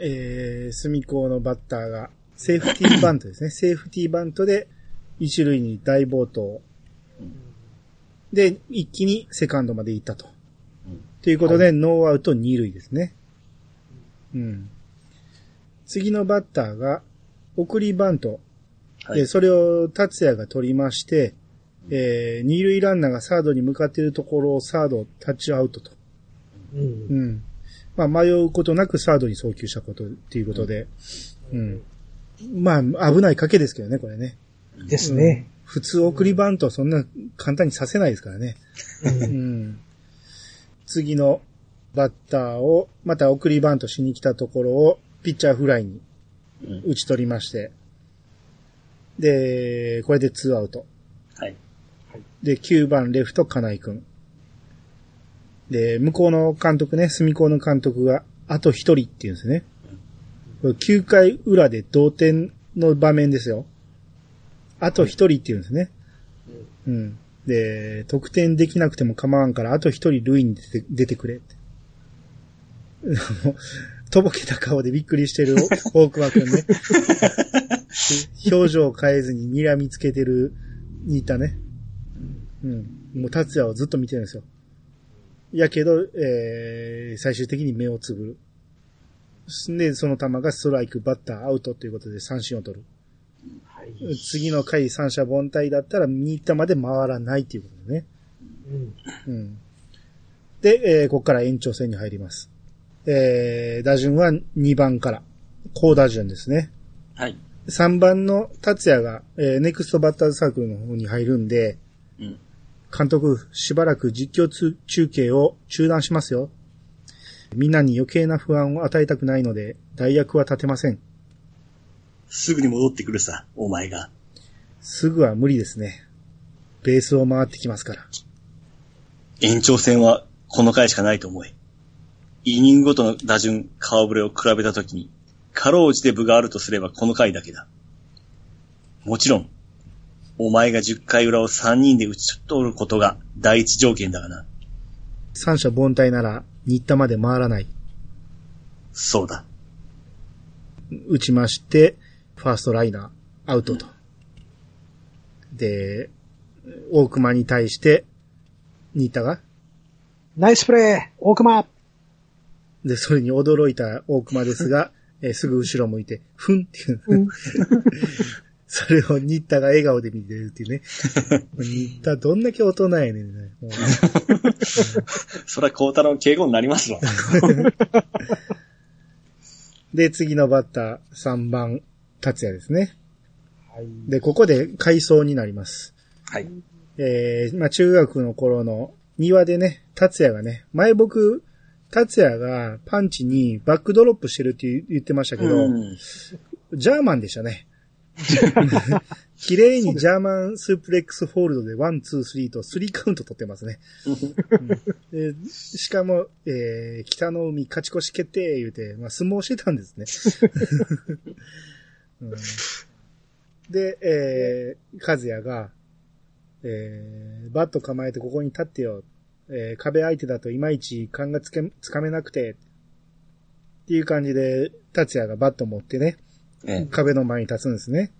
えー、隅高のバッターが、セーフティーバントですね。セーフティーバントで、一塁に大暴投。で、一気にセカンドまで行ったと。うんということで、ノーアウト二塁ですね。うん。次のバッターが、送りバント。はいで、それを達也が取りまして、えー、二塁ランナーがサードに向かっているところをサードタッチアウトと。うんう。ん。まあ、迷うことなくサードに送球したことっていうことで、うん。まあ、危ない賭けですけどね、これね。ですね。普通送りバントそんな簡単にさせないですからね。ううんん。次のバッターを、また送りバントしに来たところを、ピッチャーフライにうん打ち取りまして、で、これで2アウト。はい。で、9番レフト、金井くん。で、向こうの監督ね、隅高の監督が、あと一人っていうんですね。これ9回裏で同点の場面ですよ。あと一人っていうんですね。うん。で、得点できなくても構わんから、あと一人塁に出て出てくれって。とぼけた顔でびっくりしてる大熊くんね。表情を変えずに睨みつけてる、似たね。うん。もう達也をずっと見てるんですよ。やけど、えー、最終的に目をつぶる。で、その球がストライク、バッター、アウトということで三振を取る。はい。次の回三者凡退だったら右球まで回らないっていうことね。うん。うん。で、えーここから延長戦に入ります。えー、打順は2番から。高打順ですね。はい。3番の達也が、えーネクストバッターズサークルの方に入るんで、うん。監督、しばらく実況つ中継を中断しますよ。みんなに余計な不安を与えたくないので、代役は立てません。すぐに戻ってくるさ、お前が。すぐは無理ですね。ベースを回ってきますから。延長戦はこの回しかないと思え。イニングごとの打順、顔ぶれを比べたときに、かろうじて部があるとすればこの回だけだ。もちろん、お前が10回裏を3人で打ち取ることが第一条件だがな。三者凡退なら、新田まで回らない。そうだ。打ちまして、ファーストライナー、アウトと。で、大熊に対して、新田がナイスプレー大熊で、それに驚いた大熊ですが、えーすぐ後ろ向いて、ふんっていう。うんそれを新田が笑顔で見てるっていうね。新田どんだけ大人やねんね。もう それは孝太郎の敬語になりますわ。で、次のバッター、3番、達也ですね。はい。で、ここで回想になります。はい。えー、まあ中学の頃の庭でね、達也がね、前僕、達也がパンチにバックドロップしてるって言ってましたけど、うんジャーマンでしたね。綺麗にジャーマンスープレックスホールドで one、two、three とスリーカウント取ってますね。うんでしかも、えー、北の湖勝ち越し決定言うて、まあ相撲してたんですね。うんで、えー、和也が、えー、バット構えてここに立ってよ。えー、壁相手だといまいち勘がつけ、つかめなくて、っていう感じで、達也がバット持ってね、ええ壁の前に立つんですね。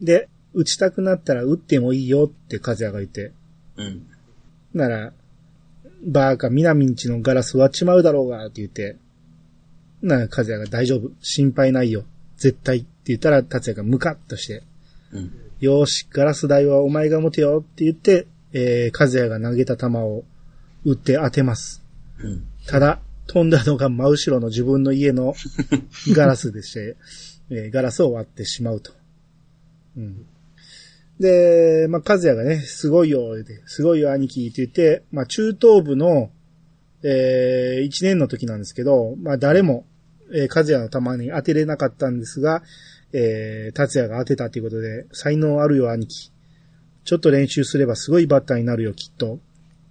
で、打ちたくなったら打ってもいいよって和也が言って、うん。なら、バーカ、南んちのガラス割っちまうだろうが、って言って、なら、和也が大丈夫、心配ないよ、絶対って言ったら、達也がムカッとして、うん。よーし、ガラス台はお前が持てよって言って、えー、和也が投げた球を打って当てます。うん。ただ、飛んだのが真後ろの自分の家の ガラスでして、えーガラスを割ってしまうと。うん。で、まあ、和也がね、すごいよ、すごいよ、兄貴って言って、まあ、中等部の、えー、1年の時なんですけど、まあ、誰も、えー、和也の球に当てれなかったんですが、えー、達也が当てたということで、才能あるよ、兄貴。ちょっと練習すればすごいバッターになるよ、きっと。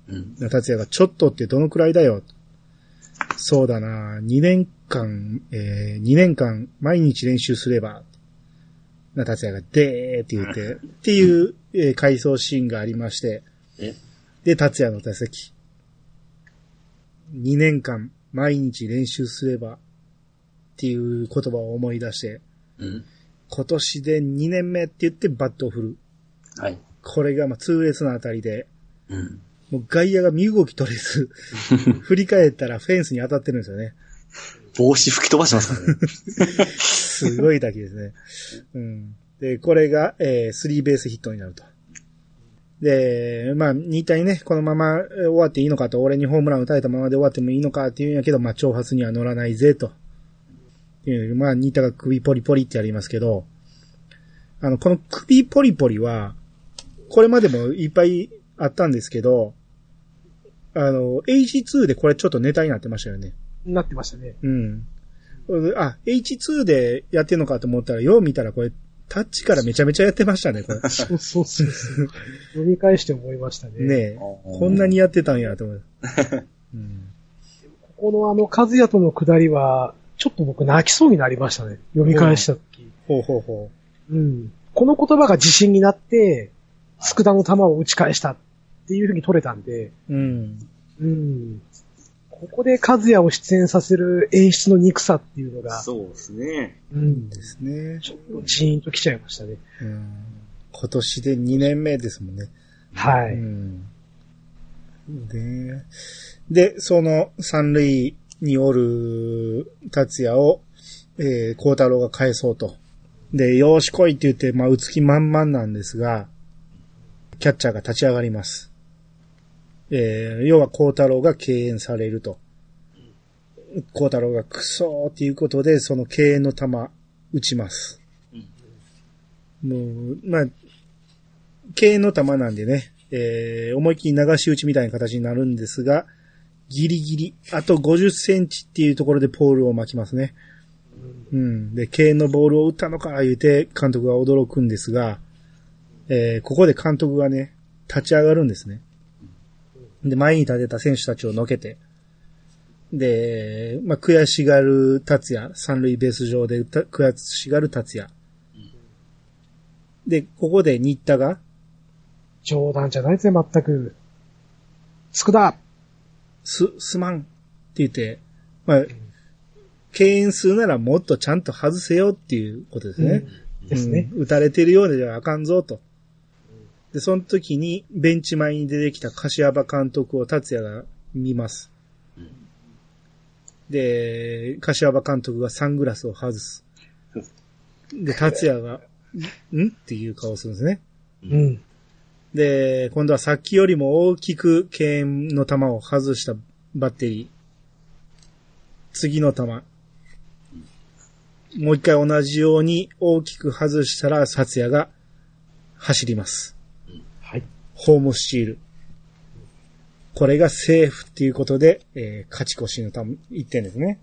うん。達也がちょっとってどのくらいだよ。そうだな、2年間、えー、2年間毎日練習すれば、な、達也がでーって言って、っていう、えー回想シーンがありまして、え？で、達也の打席。2年間毎日練習すればっていう言葉を思い出して、うん。今年で2年目って言ってバットを振る。はい。これがまあ痛烈な当たりで、うん。もう外野が身動き取れず、振り返ったらフェンスに当たってるんですよね。帽子吹き飛ばしますからね。すごい打球ですね。うん。で、これが、えー、スリーベースヒットになると。で、まあ、2体ね、このままえー終わっていいのかと、俺にホームラン打たれたままで終わってもいいのかっていうんやけど、まあ、挑発には乗らないぜ、と。いうまあ、ニータが首ポリポリってやりますけど、あの、この首ポリポリは、これまでもいっぱいあったんですけど、あの、H2 でこれちょっとネタになってましたよね。なってましたね。うん。あ、H2 でやってんのかと思ったら、よう見たらこれ、タッチからめちゃめちゃやってましたね、これ。そうそうそうそう。読み返して思いましたね。ねえ。こんなにやってたんや、と思う。うん。ここのあの、和也との下りは、ちょっと僕泣きそうになりましたね。読み返した時。ほうほうほうん。この言葉が自信になって、佃の球を打ち返したっていう風に取れたんで、う。うん。うん。ここで和也を出演させる演出の憎さっていうのが、そうですね。うん。ですね。ちょっとジーンと来ちゃいましたね。うん。今年で2年目ですもんね。はい。うん。で、で、その三塁におる達也を、えー、孝太郎が返そうと。で、よーし来いって言って、まあ、打つ気満々なんですが、キャッチャーが立ち上がります。えー、要は孝太郎が敬遠されると。孝太郎がクソーっていうことで、その敬遠の球、打ちます。もう、まあ、敬遠の球なんでね、えー、思いっきり流し打ちみたいな形になるんですが、ギリギリ、あと50センチっていうところでポールを巻きますね。うん。で、敬遠のボールを打ったのか、言うて、監督が驚くんですが、えー、ここで監督がね、立ち上がるんですね。で、前に立てた選手たちをのけて、で、まあ、悔しがる達也、三塁ベース上でた悔しがる達也。で、ここで新田が、冗談じゃないですね、全く。佃す、すまんって言って、まあ、敬遠するならもっとちゃんと外せよっていうことですね。ですね。うん打たれてるようではあかんぞと。で、その時にベンチ前に出てきた柏場監督を達也が見ます。で、柏場監督がサングラスを外す。で、達也が、ん？っていう顔をするんですね。うん。で、今度はさっきよりも大きく敬遠の球を外したバッテリー。次の球。もう一回同じように大きく外したら、薩也が走ります。はい。ホームスチール。これがセーフっていうことで、えー勝ち越しのた1点ですね。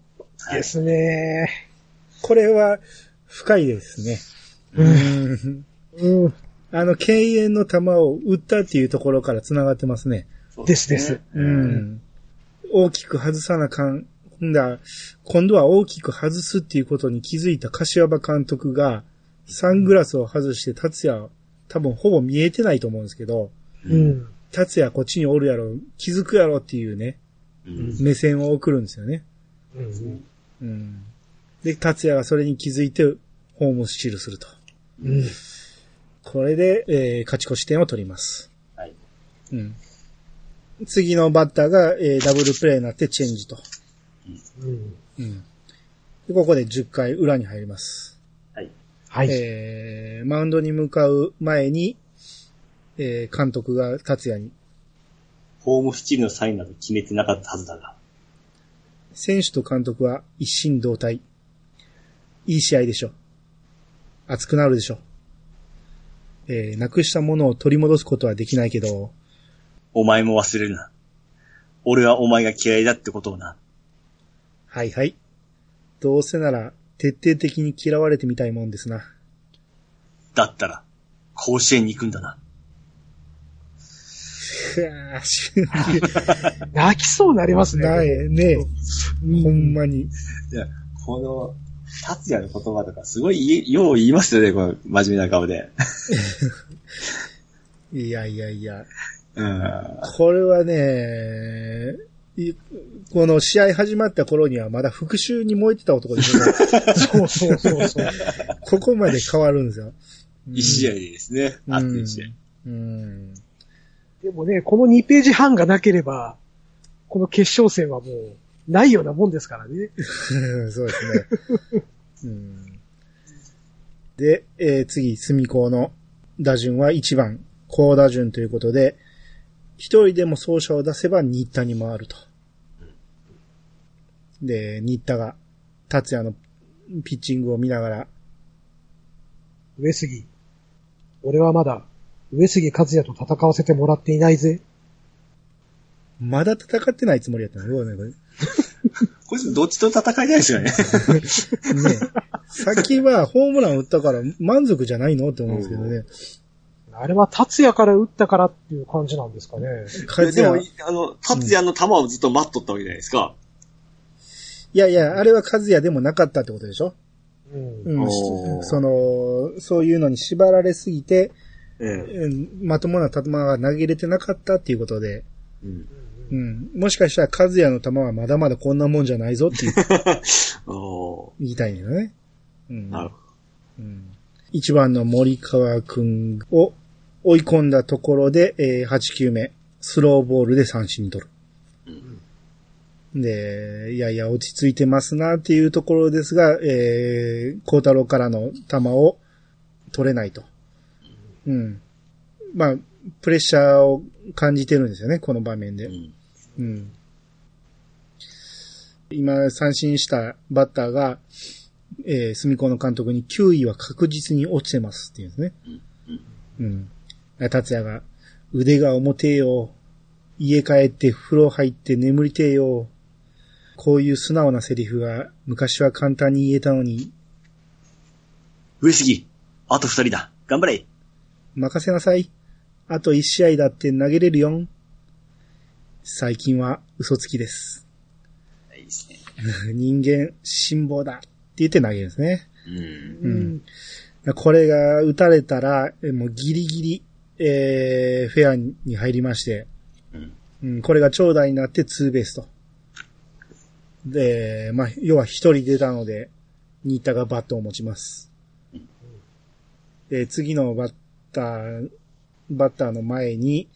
ですね。これは深いですね。うんうん。あの、敬遠の球を打ったっていうところから繋がってますね。ですです。うん。大きく外さなあかん。んだ、今度は大きく外すっていうことに気づいた柏場監督が、サングラスを外して達也、多分ほぼ見えてないと思うんですけど、うん。達也こっちにおるやろ、気づくやろっていうね、うん。目線を送るんですよね。うん。うん。で、達也がそれに気づいて、ホームスチールすると。うん。これで、えー勝ち越し点を取ります。はい。うん。次のバッターが、えーダブルプレーになってチェンジと。うん。うん。でここで10回裏に入ります。はい。はい。えー、マウンドに向かう前に、えー、監督が達也に、ホームスチールのサインなど決めてなかったはずだが。選手と監督は一心同体。いい試合でしょ。熱くなるでしょ。えー、なくしたものを取り戻すことはできないけど、お前も忘れるな。俺はお前が嫌いだってことをな。はいはい。どうせなら徹底的に嫌われてみたいもんですな。だったら、甲子園に行くんだな。泣きそうになりますね。ないねうんほんまに。いや、この、達也の言葉とかすごいよう言いますよね、この真面目な顔で。いやいやいや。うん。これはね、いこの試合始まった頃にはまだ復讐に燃えてた男ですよね。そうそうそうそう。ここまで変わるんですよ。一試合でですね。うん熱い試合。うん。でもね、この2ページ半がなければ、この決勝戦はもう、ないようなもんですからね。そうですね。うん、で、えー次、隅高の打順は1番、高打順ということで、一人でも走者を出せば新田に回ると。で、新田が、達也のピッチングを見ながら、上杉。俺はまだ、上杉和也と戦わせてもらっていないぜ。まだ戦ってないつもりやったのよね、これ。こいつどっちと戦いたいですよね。ねさっきはホームラン打ったから満足じゃないのって思うんですけどね。あれは達也から打ったからっていう感じなんですかね。勝でも也、あの、達也の球をずっと待っとったわけじゃないですか。いやいや、あれは和也でもなかったってことでしょ？うん。その、そういうのに縛られすぎて、ええ。うんまともな球が投げれてなかったっていうことで、うん。うん、もしかしたら和也の球はまだまだこんなもんじゃないぞっていう。お言いたいんだよね。うん。ーなるほうん。一番の森川くんを追い込んだところで、えー8球目、スローボールで三振に取る。で、いやいや、落ち着いてますなっていうところですが、えー、孝太郎からの球を取れないと。うん。まあ、プレッシャーを感じてるんですよね、この場面でど。う。ん。うん。今、三振したバッターが、えー、隅子の監督に球威は確実に落ちてますっていうんですね。うん。達也が、腕が重てえよ。家帰って風呂入って眠りてえよ。こういう素直なセリフが昔は簡単に言えたのに、上杉、あと二人だ。頑張れ。任せなさい。あと一試合だって投げれるよん。最近は嘘つきです。いいですね。人間、辛抱だって言って投げるんですね。うん。うん。これが打たれたら、えもうギリギリ、えー、フェアに入りまして、うん。うん、これが長打になってツーベースと。で、まあ、要は一人出たので、新田がバットを持ちます。で、次のバッター、バッターの前に、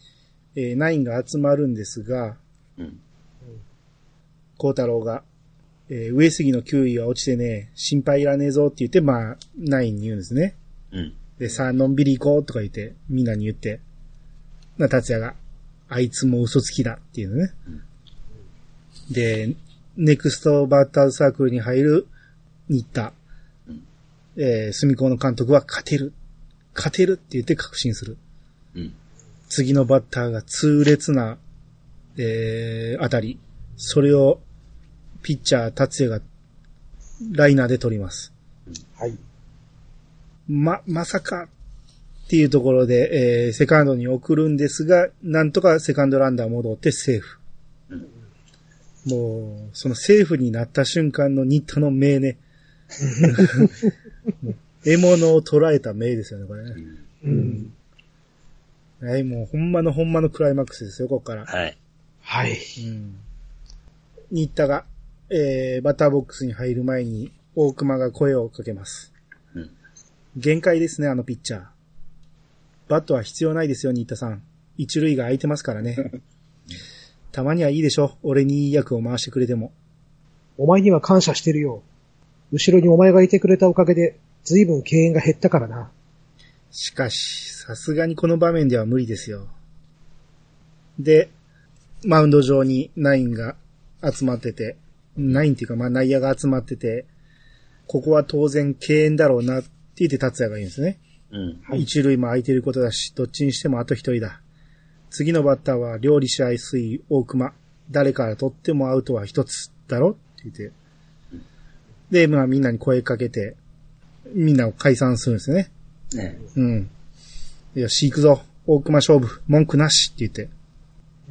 えーナインが集まるんですが、うん。孝太郎が、えー上杉の球威が落ちてね、心配いらねえぞって言って、まあ、ナインに言うんですね。うん。で、さあ、のんびり行こうとか言って、みんなに言って、な、達也が、あいつも嘘つきだっていうのね。で、ネクストバッターズサークルに入る新田。えー、隅子の監督は勝てる。勝てるって言って確信する。うん。次のバッターが痛烈な、えー、当たり。それを、ピッチャー達也が、ライナーで取ります。はい。ま、まさかっていうところで、えーセカンドに送るんですが、なんとかセカンドランナー戻ってセーフ。もう、そのセーフになった瞬間の新田の目ね。獲物を捉えた目ですよね、これね。うん。はい、もうほんまのほんまのクライマックスですよ、ここから。はい。はい。うん。新田が、えー、バッターボックスに入る前に、大熊が声をかけます。うん限界ですね、あのピッチャー。バットは必要ないですよ、新田さん。一塁が空いてますからね。たまにはいいでしょ、俺にいい役を回してくれても。お前には感謝してるよ。後ろにお前がいてくれたおかげで、随分敬遠が減ったからな。しかし、さすがにこの場面では無理ですよ。で、マウンド上にナインが集まってて、ナインっていうかまあ内野が集まってて、ここは当然敬遠だろうなって言って達也が言うんですね。うん。一塁も空いてることだし、どっちにしてもあと一人だ。次のバッターは料理し合い水大熊。誰から取ってもアウトは一つだろって言って。で、まあみんなに声かけて、みんなを解散するんですよね。ねうん。よし、行くぞ。大熊勝負。文句なしって言って。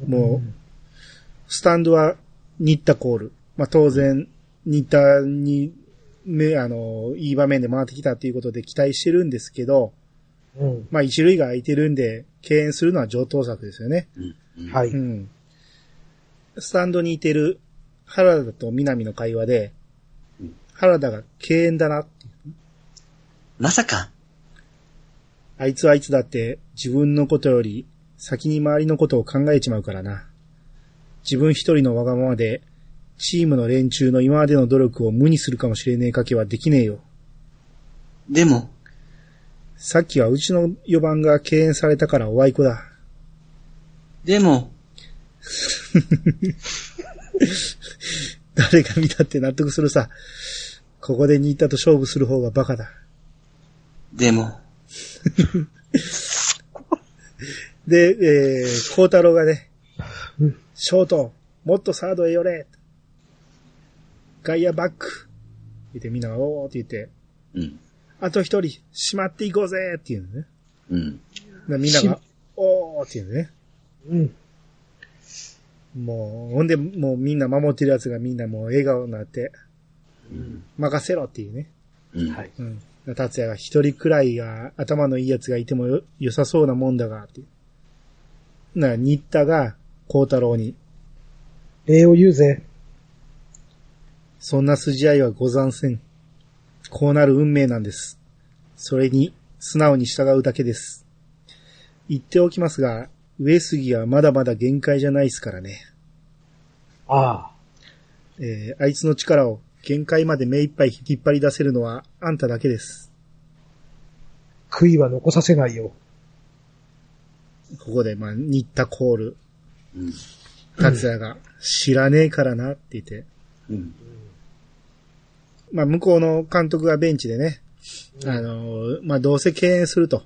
もう、スタンドは新田コール。まあ当然、新田に、ね、あの、いい場面で回ってきたっていうことで期待してるんですけど、うん。まあ一塁が空いてるんで、敬遠するのは上等策ですよね。うん。うん。はい。うん。スタンドにいてる原田と南の会話でうん、原田が敬遠だなって。まさか、あいつはいつだって自分のことより先に周りのことを考えちまうからな。自分一人のわがままで、チームの連中の今までの努力を無にするかもしれねえかけはできねえよ。でも、さっきはうちの4番が敬遠されたからおあいこだ。でも、誰が見たって納得するさ。ここで新田と勝負する方がバカだ。でも、で、えー、孝太郎がねうん、ショート、もっとサードへ寄れ外野バック言ってみんながおーって言って、うん。あと一人、しまっていこうぜっていうのね。うん。でみんながおーっていうのね。うん。もう、ほんで、もうみんな守ってる奴がみんなもう笑顔になって、うん。任せろっていうね。うん。はい。うん。達也が一人くらいが頭のいい奴がいてもよ良さそうなもんだが、って。な、新田が孝太郎に、礼を言うぜ。そんな筋合いはござんせん。こうなる運命なんです。それに、素直に従うだけです。言っておきますが、上杉はまだまだ限界じゃないですからね。ああ。えーあいつの力を限界まで目いっぱい引っ張り出せるのはあんただけです。悔いは残させないよ。ここで、まあ、新田コール、うん。達也が、知らねえからなって言って、うん。まあ、向こうの監督がベンチでね、あのー、まあ、どうせ敬遠すると。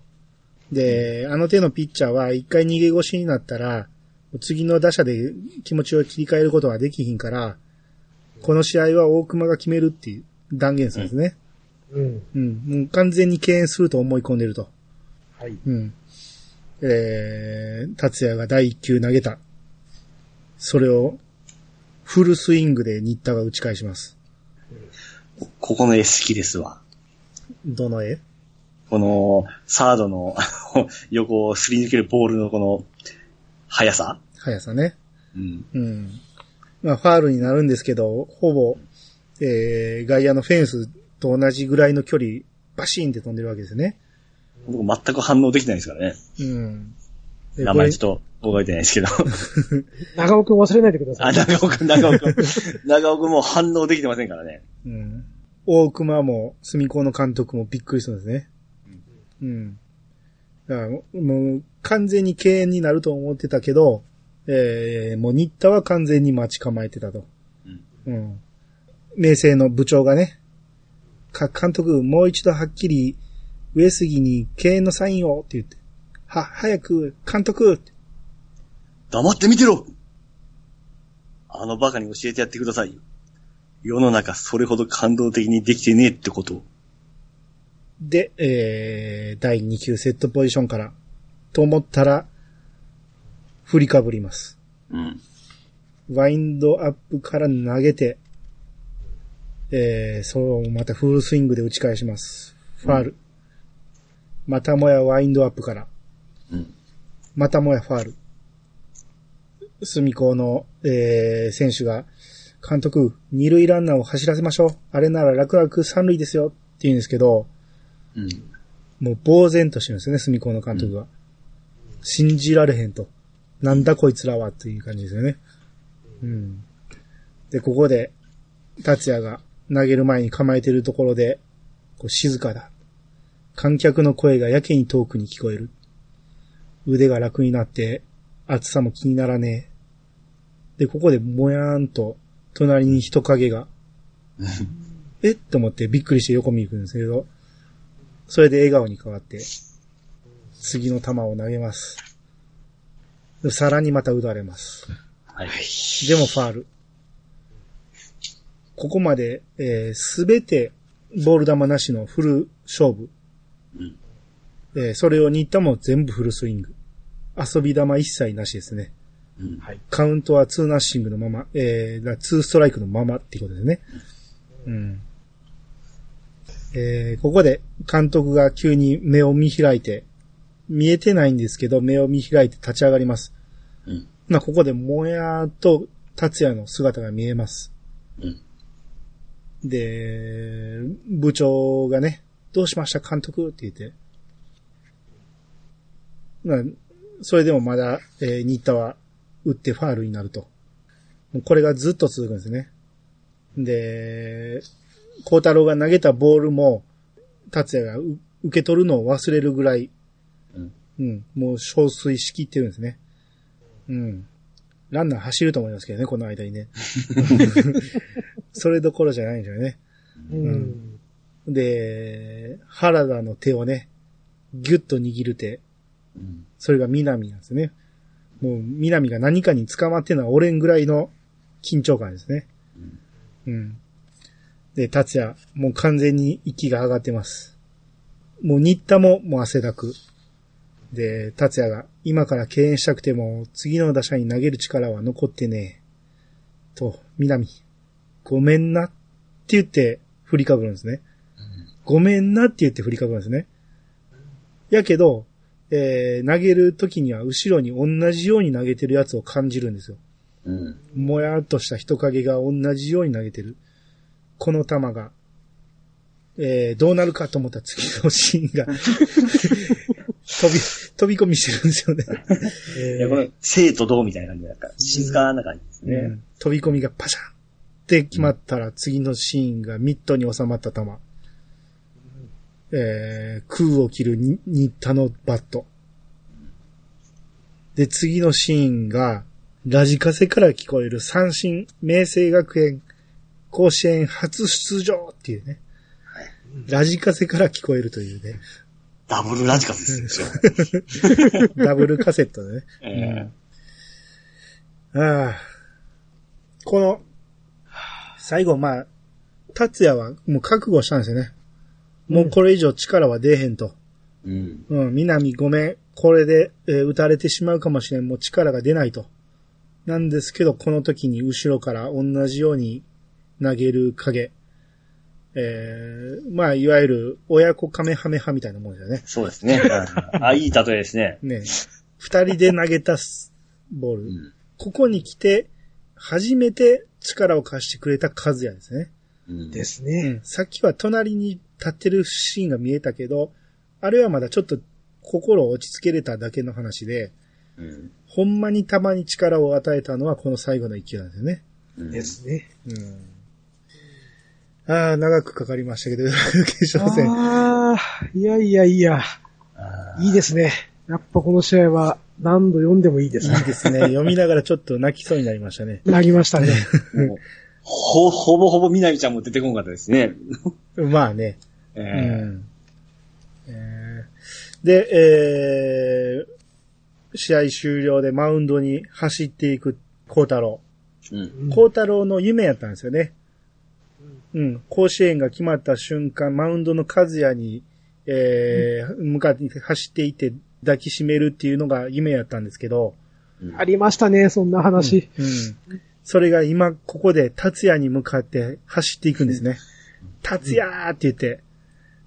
で、あの手のピッチャーは一回逃げ腰になったら、次の打者で気持ちを切り替えることはできひんから、この試合は大熊が決めるっていう断言するんですね。うん。うん。もう完全に敬遠すると思い込んでると。はい。うん。えー、達也が第一球投げた。それを、フルスイングで新田が打ち返します。ここの絵好きですわ。どの絵？この、サードの 横をすり抜けるボールのこの、速さ速さね。うん。うん。まあ、ファールになるんですけど、ほぼ、えー、外野のフェンスと同じぐらいの距離、バシーンって飛んでるわけですね。僕全く反応できないですからね。うん。で名前ちょっと覚えてないですけど。長尾くん忘れないでくださあ、い。長尾くん、長尾くん。長尾くんもう反応できてませんからね。うん。大熊も、住子の監督もびっくりするんですね。うん。だから、もう、完全に敬遠になると思ってたけど、えー、もう新田は完全に待ち構えてたと。うん。明星の部長がね、か、監督、もう一度はっきり、上杉に敬遠のサインをって言って、は、早く、監督黙って見てろあのバカに教えてやってくださいよ。世の中それほど感動的にできてねえってことを。で、えー、第2球セットポジションから、と思ったら、振りかぶります。うん。ワインドアップから投げて、えー、そう、またフルスイングで打ち返します。ファール。またもやワインドアップから、うん。またもやファール。隅高の、えー、選手が、監督、二塁ランナーを走らせましょう。あれなら楽々三塁ですよ。って言うんですけど、うん。もう呆然としてるんですね、隅高の監督が。信じられへんと。なんだこいつらはっていう感じですよね。うん。で、ここで、達也が投げる前に構えてるところで、こう静かだ。観客の声がやけに遠くに聞こえる。腕が楽になって、暑さも気にならねえ。で、ここでもやーんと、隣に人影が、えっと思ってびっくりして横見に行くんですけど、それで笑顔に変わって、次の球を投げます。でさらにまた打たれます。はい。でもファール。ここまで、えすべてボール球なしのフル勝負。うんえーそれを新田も全部フルスイング。遊び球一切なしですね。うん。はい。カウントはツーナッシングのまま、えー、だツーストライクのままっていうことですね。うん。えー、ここで監督が急に目を見開いて、見えてないんですけど、目を見開いて立ち上がります。うん。まあ、ここでもやと達也の姿が見えます。うん。で、部長がね、どうしました監督って言って。まあ、それでもまだ、えー、新田は打ってファールになると。もうこれがずっと続くんですね。で、孝太郎が投げたボールも、達也がう受け取るのを忘れるぐらい、うん。うん、もう憔悴しきってるんですね。うん。ランナー走ると思いますけどね、この間にね。それどころじゃないんですよね。うん。で、原田の手をね、ギュッと握る手。うん。それが南なんですね。もう南が何かに捕まってるのは俺んぐらいの緊張感ですね。うん。で、達也、もう完全に息が上がってます。もう新田ももう汗だく。で、達也が、今から敬遠したくても、次の打者に投げる力は残ってねえ。と、南、ごめんなって言って振りかぶるんですね。ごめんなって言って振りかぶるんですね。やけど、えー投げる時には後ろに同じように投げてるやつを感じるんですよ。うん。もやっとした人影が同じように投げてる。この球が、えーどうなるかと思った次のシーンが、飛び、飛び込みしてるんですよね。いや、これ、生と同みたいな感じだから、静かな感じですね。うん飛び込みがパシャンって決まったら、次のシーンがミットに収まった球。えー空を切るに新田のバット。で、次のシーンが、ラジカセから聞こえる三振、明星学園、甲子園初出場っていうね。ラジカセから聞こえるというね。ダブルラジカセですよ。ダブルカセットでね。えああ。この、最後、まあ、達也はもう覚悟したんですよね。もうこれ以上力は出えへんと。えうん。うん、南ごめん。これで、えー打たれてしまうかもしれん。もう力が出ないと。なんですけど、この時に後ろから同じように投げる影。えー、まあ、いわゆる親子カメハメハみたいなもんですよね。そうですね。あ、いい例えですね。ね。二人で投げたスボール。うん。ここに来て、初めて力を貸してくれた和也ですね。うんですうね。ん。さっきは隣に立ってるシーンが見えたけど、あれはまだちょっと心を落ち着けれただけの話で、うん。ほんまにたまに力を与えたのはこの最後の勢いなんですよね。うんですね。うん。ああ、長くかかりましたけど、決勝戦。ああ、いやいやいや、あいいですね。やっぱこの試合は何度読んでもいいですねいい。ですね。読みながらちょっと泣きそうになりましたね。なりましたね。ー もうほ、ほぼほぼみなみちゃんも出てこんかったですね。まあね。えうえん。えーで、えー、試合終了でマウンドに走っていく孝太郎。うん。孝太郎の夢やったんですよね。うん。甲子園が決まった瞬間、マウンドの和也に、えー向かって走っていって抱きしめるっていうのが夢やったんですけど、ありましたね、そんな話。うん。それが今、ここで達也に向かって走っていくんですね。達也って言って、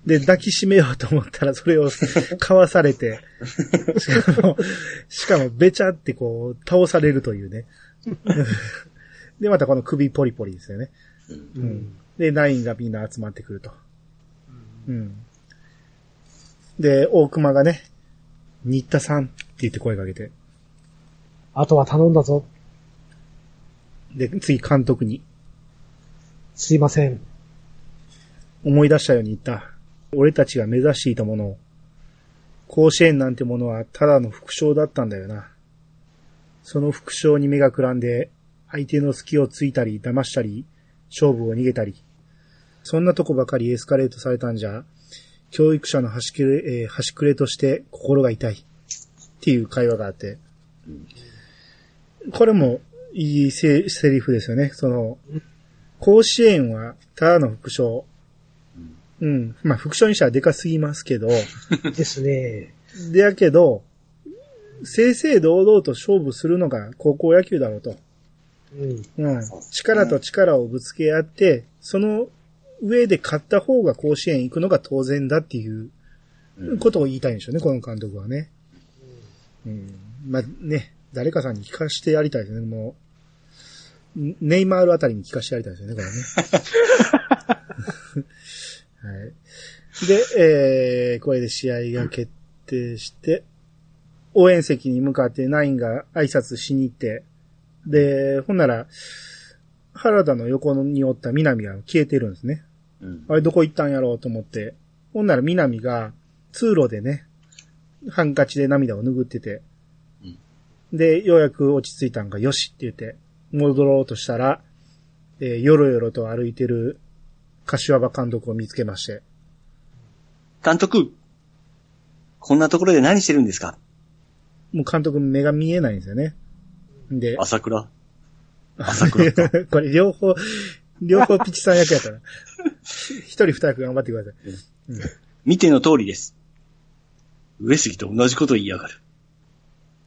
で、抱きしめようと思ったら、それを かわされて、しかも、しかも、べちゃってこう、倒されるというね。で、またこの首ポリポリですよね。うん。で、ナインがみんな集まってくると。うん。で、大熊がね、新田さんって言って声かけて、あとは頼んだぞ。で、次監督に、すいません。思い出したように言った。俺たちが目指していたものを。甲子園なんてものはただの副賞だったんだよな。その副賞に目がくらんで、相手の隙をついたり、騙したり、勝負を逃げたり。そんなとこばかりエスカレートされたんじゃ、教育者の端くれ、えー端くれとして心が痛い。っていう会話があって。これもいいセセリフですよね。その、甲子園はただの副賞。うん。まあ、副賞にしたらでかすぎますけど、ですね。でやけど、正々堂々と勝負するのが高校野球だろうと。うん。うん。力と力をぶつけ合って、その上で勝った方が甲子園行くのが当然だっていううんことを言いたいんでしょうね、この監督はね。うん。まあね、誰かさんに聞かしてやりたいですね、もネイマールあたりに聞かせてやりたいですよね、これね。はい。で、えー、これで試合が決定して、応援席に向かってナインが挨拶しに行って、で、ほんなら、原田の横におった南が消えてるんですね。うん。あれどこ行ったんやろうと思って。ほんなら南が通路でね、ハンカチで涙を拭ってて。で、ようやく落ち着いたんがよしって言って、戻ろうとしたら、えーよろよろと歩いてる柏場監督を見つけまして。監督、こんなところで何してるんですか？もう監督目が見えないんですよね。で、朝倉？朝倉とこれ両方、両方ピチさん役やったら。一人二役頑張ってください。見ての通りです。上杉と同じことを言いやがる。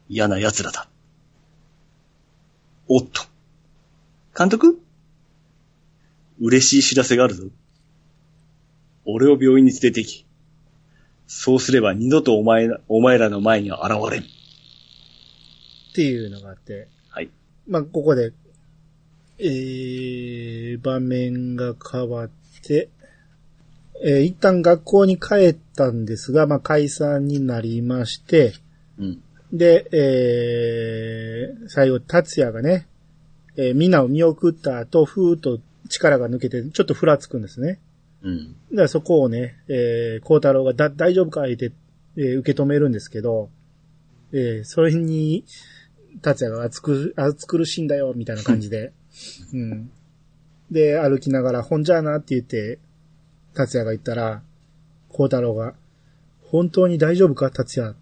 嫌な奴らだ。おっと。監督？嬉しい知らせがあるぞ。俺を病院に連れて行き。そうすれば二度とお前ら、お前らの前には現れん。っていうのがあって。はい。まあ、ここで、えー、場面が変わって、えー一旦学校に帰ったんですが、まあ、解散になりまして、うん。で、えー、最後、達也がね、えーみんなを見送った後、ふーっと力が抜けて、ちょっとふらつくんですね。うん。だからそこをね、えー、孝太郎がだ、大丈夫か言って、えー受け止めるんですけど、えー、それに、達也が暑く、暑苦しいんだよ、みたいな感じで、うん。で、歩きながら、ほんじゃあなって言って、達也が言ったら、孝太郎が、本当に大丈夫か、達也？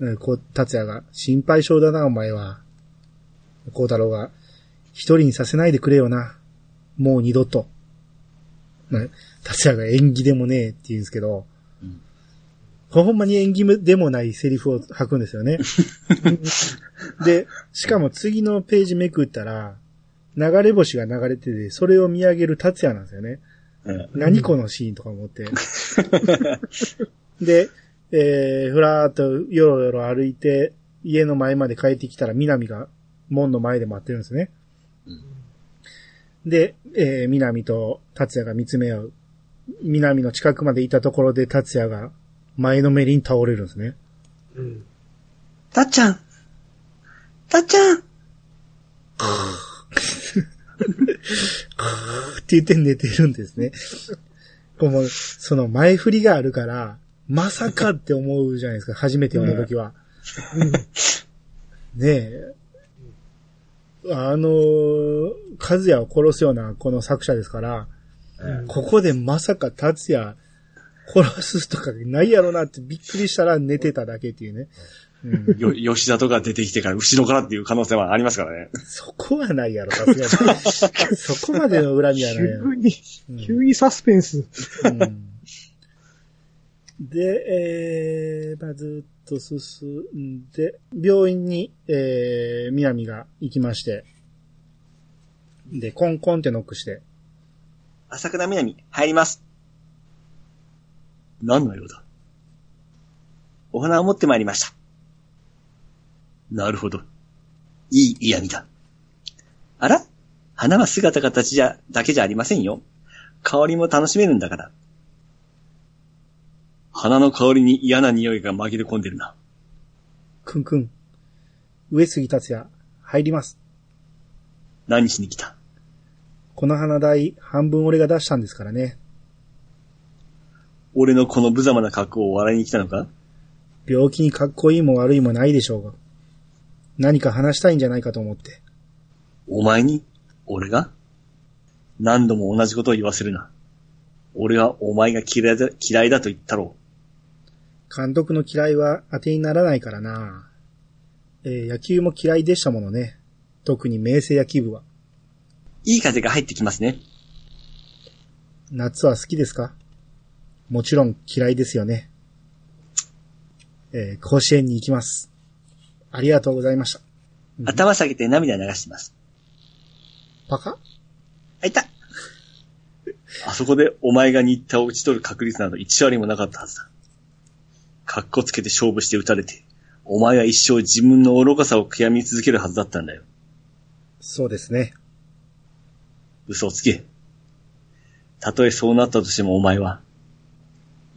うん、こう、達也が、心配性だな、お前は。孝太郎が、一人にさせないでくれよな。もう二度と。ね、達也が演技でもねえって言うんですけど、ほんまに演技でもないセリフを吐くんですよね。で、しかも次のページめくったら、流れ星が流れてて、それを見上げる達也なんですよね。うん何このシーンとか思って。で、えー、ふらーっとよろよろ歩いて、家の前まで帰ってきたら、南が門の前で待ってるんですね。で、えー、南と達也が見つめ合う。南の近くまでいたところで達也が前のめりに倒れるんですね。うん。たっちゃんたっちゃんって言って寝てるんですね。こうその前振りがあるから、まさかって思うじゃないですか、初めて読んだ時は。ねえ。あのー、和也を殺すようなこの作者ですから、うんここでまさか達也殺すとかないやろなってびっくりしたら寝てただけっていうね。うん、よ、吉田とか出てきてから後ろからっていう可能性はありますからね。そこはないやろ、さすがに。そこまでの恨みはないやろ。急に、うん急にサスペンス。うんで、えー、まあ、ずっと進んで、病院に、えー、南が行きまして、で、コンコンってノックして、朝倉みなみ、入ります。何の用だお花を持ってまいりました。なるほど。いい嫌味だ。あら？花は姿形じゃ、だけじゃありませんよ。香りも楽しめるんだから。花の香りに嫌な匂いが紛れ込んでるな。くんくん、上杉達也、入ります。何しに来た？この花代、半分俺が出したんですからね。俺のこの無様な格好を笑いに来たのか？病気にかっこいいも悪いもないでしょうが。何か話したいんじゃないかと思って。お前に？俺が？何度も同じことを言わせるな。俺はお前が嫌いだ、嫌いだと言ったろ監督の嫌いは当てにならないからな。えー野球も嫌いでしたものね。特に明星野球部は。う。いい風が入ってきますね。夏は好きですか？もちろん嫌いですよね。えー甲子園に行きます。ありがとうございました。頭下げて涙流してます。パカ？あ、いたあそこでお前が新田を打ち取る確率など1割もなかったはずだ。かっこつけて勝負して打たれて、お前は一生自分の愚かさを悔やみ続けるはずだったんだよ。そうですね。嘘をつけ。たとえそうなったとしてもお前は、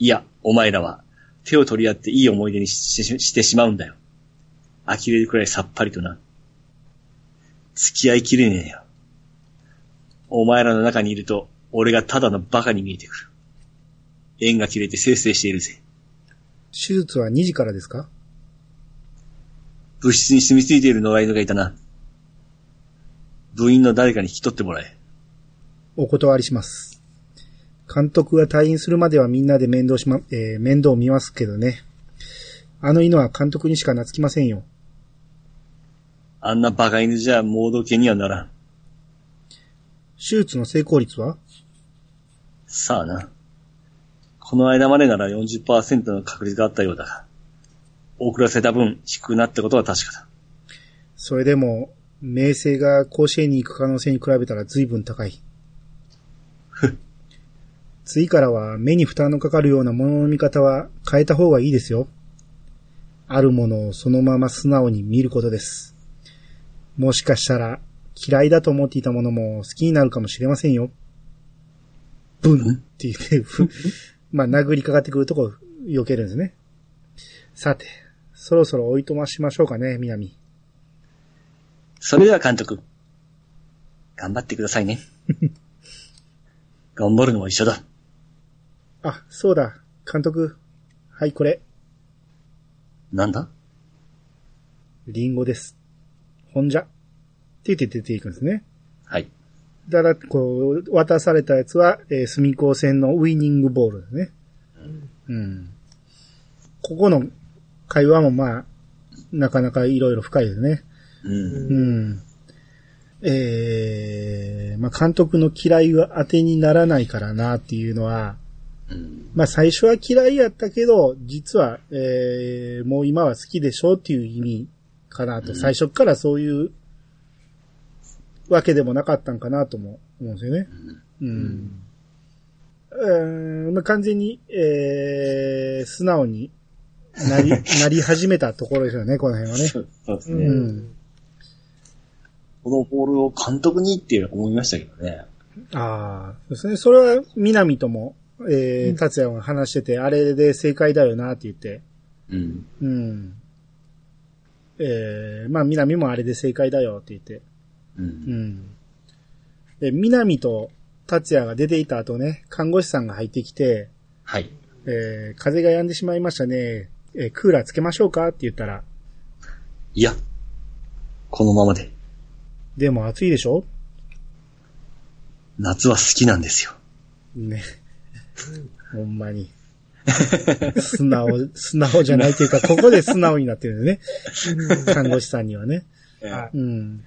いや、お前らは手を取り合っていい思い出にしてしまうんだよ。呆れるくらいさっぱりとな。付き合いきれねえよ。お前らの中にいると、俺がただのバカに見えてくる。縁が切れてせいせいしているぜ。手術は2時からですか？物質に住み着いている野良犬がいたな。部員の誰かに引き取ってもらえ。お断りします。監督が退院するまではみんなで面倒しま、えー面倒見ますけどね。あの犬は監督にしか懐きませんよ。あんなバカ犬じゃ盲導犬にはならん。手術の成功率は？さあな。この間までなら40%の確率があったようだが、遅らせた分低くなったことは確かだ。それでも、明星が甲子園に行く可能性に比べたら随分高い。次からは目に負担のかかるようなものの見方は変えた方がいいですよ。あるものをそのまま素直に見ることです。もしかしたら嫌いだと思っていたものも好きになるかもしれませんよ。ブンって言って、ふ まあ殴りかかってくるとこ避けるんですね。さて、そろそろおいとましましょうかね、南。それでは監督。頑張ってくださいね。頑張るのも一緒だ。あ、そうだ、監督。はい、これ、なんだ？リンゴです。ほんじゃ。って言って出ていくんですね。はい。だから、こう、渡されたやつは、えー、隅高戦のウイニングボールですね。うん。ここの会話もまあ、なかなかいろいろ深いですね。うん。うん。えー、まあ監督の嫌いは当てにならないからなっていうのは、うん。まあ最初は嫌いやったけど、実は、えー、もう今は好きでしょっていう意味かなと、うん最初っからそういうわけでもなかったんかなとも思うんですよね。うん。うんまあ、完全に、えー、素直になり、なり始めたところですよね、この辺はね。そうですうね。ん。このボールを監督にって思いましたけどね。ああ、そうですね。それは、南とも、えー、達也が話してて、あれで正解だよなって言って、うん。うん。えー、まあ、南もあれで正解だよって言って。う。うんん。で、南と達也が出ていた後ね、看護師さんが入ってきて、はい。えー、風が止んでしまいましたね。えークーラーつけましょうかって言ったら、いや、このままで。でも暑いでしょ？夏は好きなんですよ。ね。ほんまに。素直、素直じゃないというか、ここで素直になってるんでね。看護師さんにはね。はうん。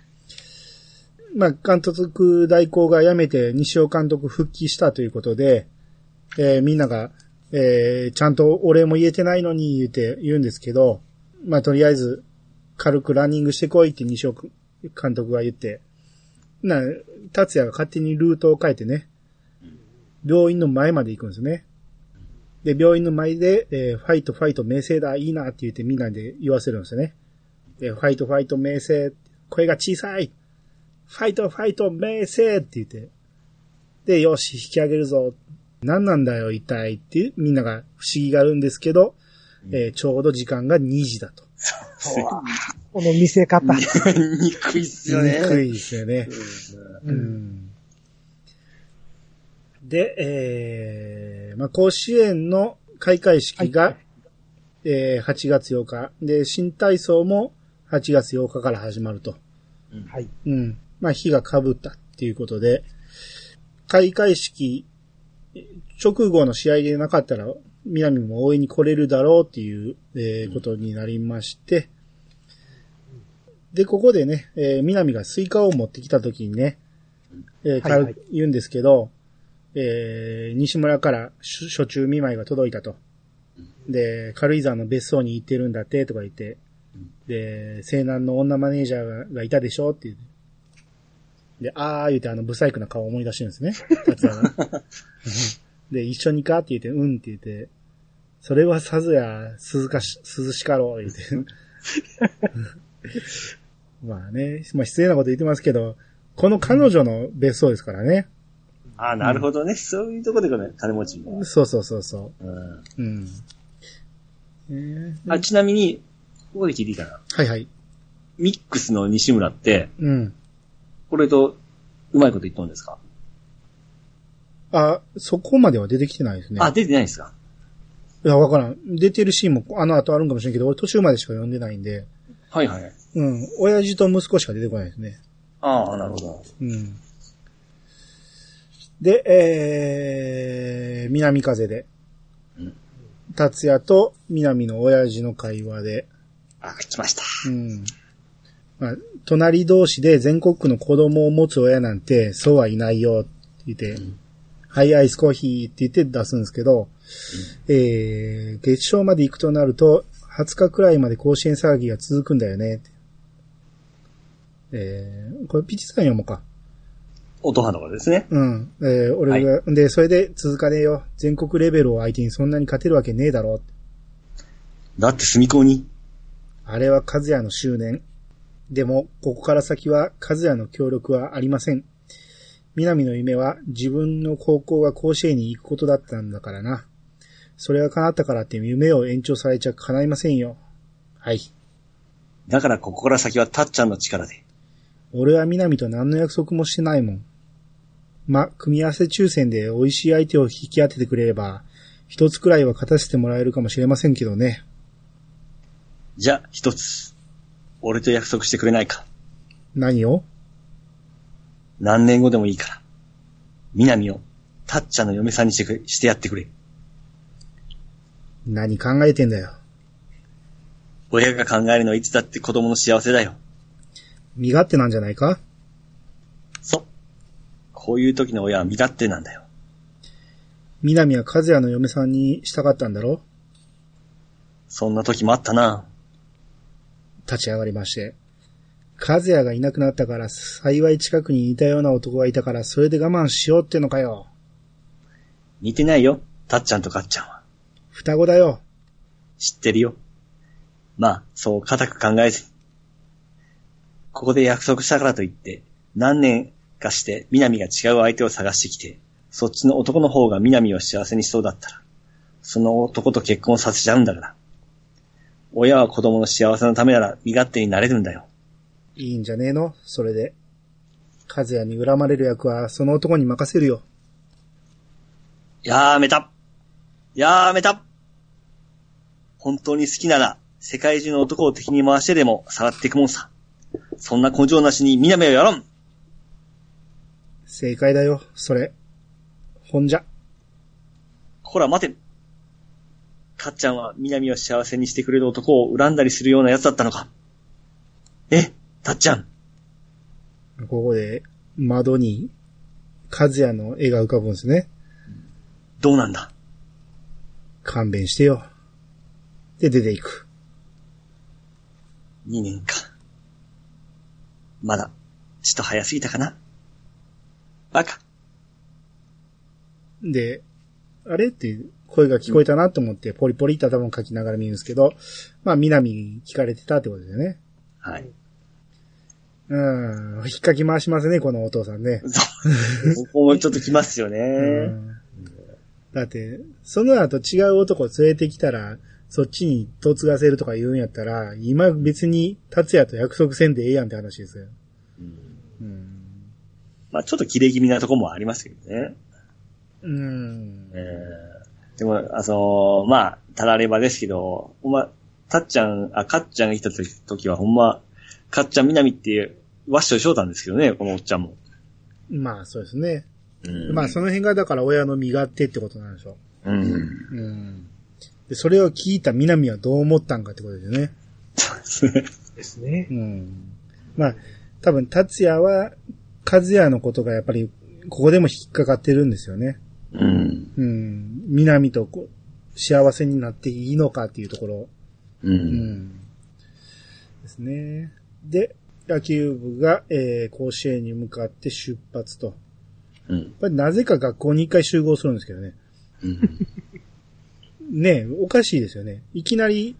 まあ、監督代行が辞めて西尾監督復帰したということで、えーみんなが、えーちゃんとお礼も言えてないのに言うて言うんですけど、まあ、とりあえず軽くランニングしてこいって西尾監督が言って、な、達也が勝手にルートを変えてね、病院の前まで行くんですね。で、病院の前で、えーファイトファイト名声だ、いいなって言ってみんなで言わせるんですよね。で、ファイトファイト名声、声が小さい。ファイトファイト名声って言って。で、よし、引き上げるぞ。何なんだよ、一体ってみんなが不思議があるんですけど、えーちょうど時間が2時だと。この見せ方。憎いっすよね。憎いですよね。ううんん。で、えー、まあ、甲子園の開会式が、はいえー8月8日。で、新体操も8月8日から始まると。はい。うん。まあ、日が被ったっていうことで、開会式直後の試合でなかったら、南も応援に来れるだろうっていう、えーことになりまして、で、ここでね、えー南がスイカを持ってきた時にね、えーはいはい軽言うんですけど、えー西村から暑中見舞いが届いたと。で、軽井沢の別荘に行ってるんだって、とか言って、で、西南の女マネージャーがいたでしょって言って。で、あー言ってあの、ブサイクな顔を思い出してるんですね。達也が。で、一緒にかって言って、うんって言って、それはさぞや、涼かし、涼しかろう、言って。まあね、まあ失礼なこと言ってますけど、この彼女の別荘ですからね。ああ、なるほどね。そういうとこでこれ金持ちも。そうそうそうそうん。う。うん。えーあ、ちなみに、ここで聞いていいかな？はいはい。ミックスの西村って、うん。これと、うまいこと言ったんですか、あ、そこまでは出てきてないですね。あ、出てないですか？いや、わからん。出てるシーンもあの後あるんかもしれんけど、俺途中までしか読んでないんで、はいはい。うん。親父と息子しか出てこないですね。ああ、なるほど。うん。で、えー、南風でうん。達也と南の親父の会話で、あ、来ました。うん。まあ、隣同士で全国区の子供を持つ親なんて、そうはいないよって言って、んはい、アイスコーヒーって言って出すんですけど、えー、月賞まで行くとなると、20日くらいまで甲子園騒ぎが続くんだよね。えー、これピチさん読もうか。音羽の方ですね。うん。えー、俺が、で、それで続かねえよ。全国レベルを相手にそんなに勝てるわけねえだろ。だって隅高に。あれは和也の執念。でも、ここから先は和也の協力はありません。南の夢は自分の高校が甲子園に行くことだったんだからな。それが叶ったからって夢を延長されちゃ叶いませんよ。はい。だからここから先はたっちゃんの力で。俺は南と何の約束もしてないもん。ま、組み合わせ抽選で美味しい相手を引き当ててくれれば、一つくらいは勝たせてもらえるかもしれませんけどね。じゃあ、一つ。俺と約束してくれないか。何を？何年後でもいいから。南を、たっちゃんの嫁さんにしてくれ、してやってくれ。何考えてんだよ。親が考えるのはいつだって子供の幸せだよ。身勝手なんじゃないか？こういう時の親は身勝手なんだよ。南は和也の嫁さんにしたかったんだろそんな時もあったな。立ち上がりまして。和也がいなくなったから、幸い近くに似たような男がいたから、それで我慢しようってのかよ。似てないよ。たっちゃんとかっちゃんは。双子だよ。知ってるよ。まあ、そう固く考えずに。ここで約束したからといって、何年かして南が違う相手を探してきて、そっちの男の方が南を幸せにしそうだったら、その男と結婚させちゃうんだから。親は子供の幸せのためなら身勝手になれるんだよ。いいんじゃねえの？それで。和也に恨まれる役は、その男に任せるよ。やめたやめた本当に好きなら、世界中の男を敵に回してでもさらっていくもんさ。そんな根性なしに南をやらん正解だよ、それ。ほんじゃ。ほら待て。かっちゃんは南を幸せにしてくれる男を恨んだりするような奴だったのか。え、たっちゃん。ここで、窓に、和也の絵が浮かぶんですね。どうなんだ？勘弁してよ。で、出ていく。?2 年か。まだ、ちょっと早すぎたかな？バカ。で、あれ？っていう声が聞こえたなと思って、ポリポリって頭をかきながら見るんですけど、まあ、南に聞かれてたってことですよね。はい。うん、引っかき回しますね、このお父さんね。そう。ここもちょっと来ますよね。うんだって、その後違う男を連れてきたら、そっちに嫁がせるとか言うんやったら、今別に達也と約束せんでええやんって話ですよ。うん。まあちょっと切れ気味なとこもありますけどね。うん。えー、でも、あのまあ、たらればですけど、ほんま、たっちゃん、あ、かっちゃんが来た時時はほんま、かっちゃんみなみっていう、わっしょいしょうたんですけどね、このおっちゃんも。まあ、そうですね。うんまあ、その辺がだから親の身勝手ってことなんでしょうん。う。うん。で、それを聞いた南はどう思ったんかってことですよね。そうですね。ですねう。ん。まあ、多分、達也は、和也のことがやっぱり、ここでも引っかかってるんですよね。うん。うん。南と幸せになっていいのかっていうところ。う。うんん。ですね。で、野球部が、えー、甲子園に向かって出発と。うん。やっぱりなぜか学校に一回集合するんですけどね。うん。ねえ、おかしいですよね。いきなり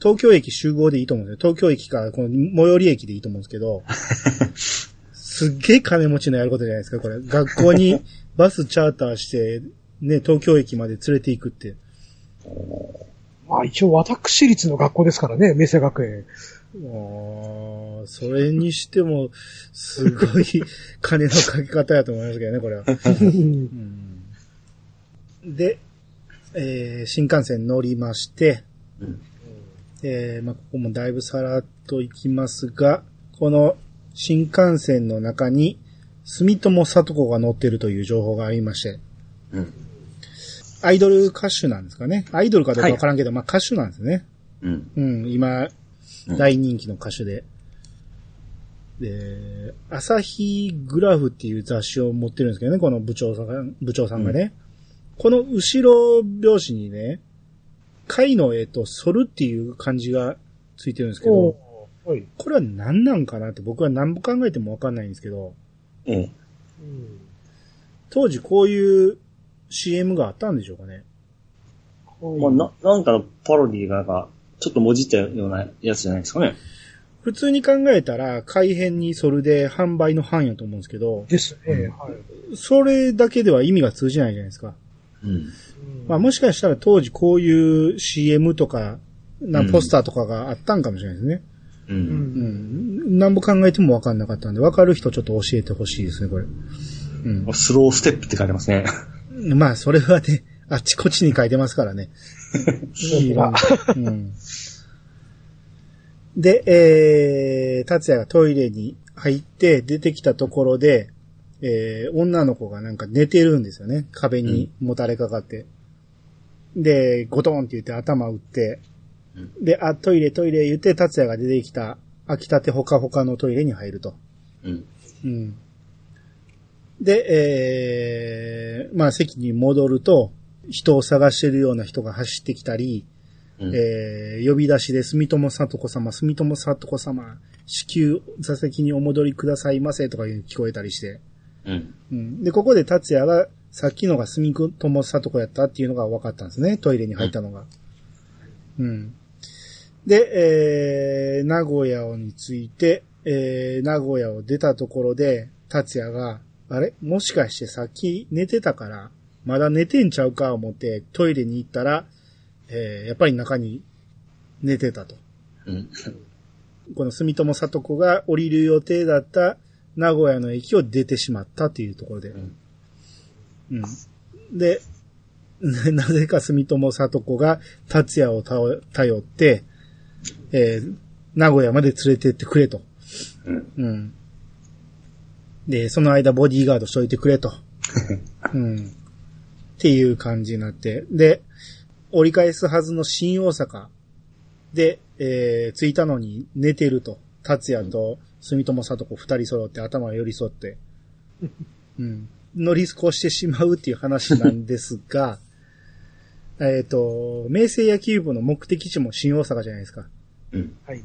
東京駅集合でいいと思うんですよ。東京駅か、この最寄り駅でいいと思うんですけど、すっげえ金持ちのやることじゃないですか、これ。学校に バスチャーターして、ね、東京駅まで連れて行くって。まあ一応私立の学校ですからね、明星学園。ああ、それにしても、すごい 金のかけ方やと思いますけどね、これは。うんで、えー新幹線乗りまして、うんえーまあ、ここもだいぶさらっと行きますが、この新幹線の中に、住友里子が乗ってるという情報がありまして、うん。アイドル歌手なんですかね。アイドルかどうかわからんけど、まあ歌手なんですね。うん。うん、今、うん大人気の歌手で。で、朝日グラフっていう雑誌を持ってるんですけどね、この部長さんが、部長さんがね。この後ろ表紙にね、貝の絵と反るっていう漢字がついてるんですけど、はい。これは何なんかなって僕は何も考えてもわかんないんですけど、うん。うん当時こういう CM があったんでしょうかね。まあ、な、なんかのパロディがなんか、ちょっともじったようなやつじゃないですかね。普通に考えたら、改変にそれで販売の範囲やと思うんですけど、ですね、はい。それだけでは意味が通じないじゃないですか。うん。うんまあもしかしたら当時こういう CM とか、なうんポスターとかがあったんかもしれないですね。う。うん。うんん。何も考えてもわかんなかったんで、わかる人ちょっと教えてほしいですね、これ。うん。スローステップって書いてますね。まあそれはね、あっちこっちに書いてますからね。そうだうん。で、えー、達也がトイレに入って出てきたところで、えー、女の子がなんか寝てるんですよね。壁にもたれかかって。で、ゴトンって言って頭打って、で、あ、トイレトイレ言って達也が出てきた、飽きたてほかほかのトイレに入ると。うん。うん。で、えー、まあ席に戻ると、人を探してるような人が走ってきたり、うん。えー呼び出しで、住友里子様、住友里子様、至急座席にお戻りくださいませとかいう聞こえたりして。うん。うん。で、ここで達也が、さっきのが住友里子やったっていうのが分かったんですね。トイレに入ったのが。うん。で、えー、名古屋に着いて、えー、名古屋を出たところで、達也が、あれ？もしかしてさっき寝てたから、まだ寝てんちゃうか思ってトイレに行ったら、えー、やっぱり中に寝てたと。うん。この住友里子が降りる予定だった名古屋の駅を出てしまったというところで。うんうん。で、なぜか住友里子が達也を頼頼って、えー名古屋まで連れてってくれと。うん。うん。で、その間ボディーガードしといてくれと。うん。っていう感じになって。で、折り返すはずの新大阪で、えー着いたのに寝てると。達也と住友里子二人揃って頭が寄り添って。うん。乗り越してしまうっていう話なんですが、えっと、明星野球部の目的地も新大阪じゃないですか。うん。はい。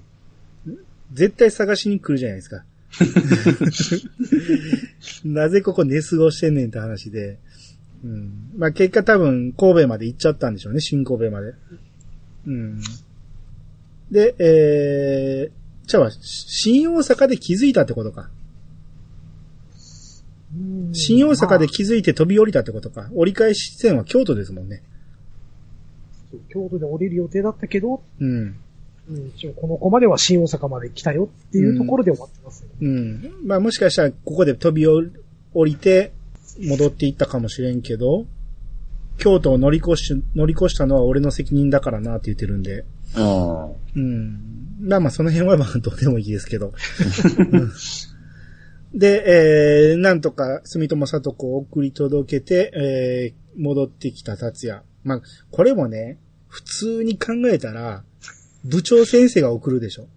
絶対探しに来るじゃないですか。なぜここ寝過ごしてんねんって話で。うん。まあ結果多分神戸まで行っちゃったんでしょうね、新神戸まで。うん。で、えー、じゃあ、新大阪で気づいたってことか。うん新大阪で気づいて飛び降りたってことか。折り返し地点は京都ですもんね。京都で降りる予定だったけど、うん。うん、一応この子までは新大阪まで来たよっていうところで終わってますね。うん。まあもしかしたらここで飛び降りて戻っていったかもしれんけど、京都を乗り越し、乗り越したのは俺の責任だからなって言ってるんで。ああ。うん。まあまあその辺はまあどうでもいいですけど。う ん で、えー、なんとか住友里子を送り届けて、えー、戻ってきた達也。まあ、これもね、普通に考えたら、部長先生が送るでしょ。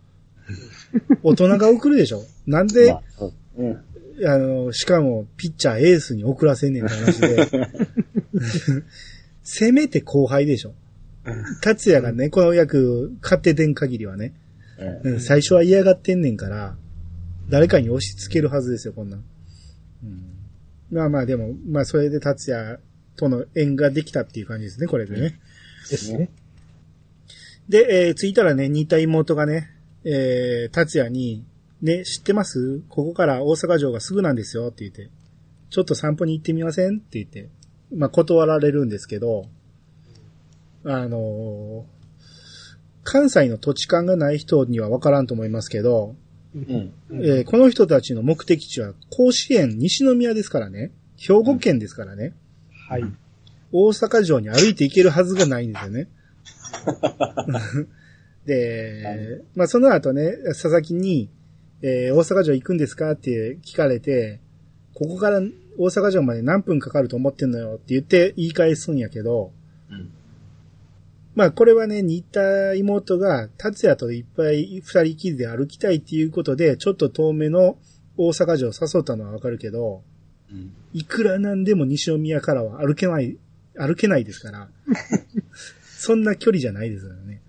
大人が送るでしょ。なんで、まあそううん。あの、しかも、ピッチャーエースに送らせんねんって話で。せめて後輩でしょ。達也がね、この役、勝手てん限りはね、うんうん最初は嫌がってんねんから、誰かに押し付けるはずですよ、こんなん。うん、まあまあ、でも、まあ、それで達也との縁ができたっていう感じですね、これでね。ですね。で、えー着いたらね、似た妹がね、えー、達也に、ね、知ってます？ここから大阪城がすぐなんですよって言って、ちょっと散歩に行ってみません？って言って、まあ、断られるんですけど、あのー関西の土地勘がない人にはわからんと思いますけど、うん。えーこの人たちの目的地は甲子園西宮ですからね。兵庫県ですからね。はい。大阪城に歩いて行けるはずがないんですよね。で、まあその後ね、佐々木に、えー大阪城行くんですかって聞かれて、ここから大阪城まで何分かかると思ってんのよって言って言い返すんやけど、うん。まあこれはね、似た妹が達也といっぱい二人きりで歩きたいっていうことで、ちょっと遠めの大阪城を誘ったのはわかるけど、うん。いくらなんでも西宮からは歩けない、歩けないですから、そんな距離じゃないですからね。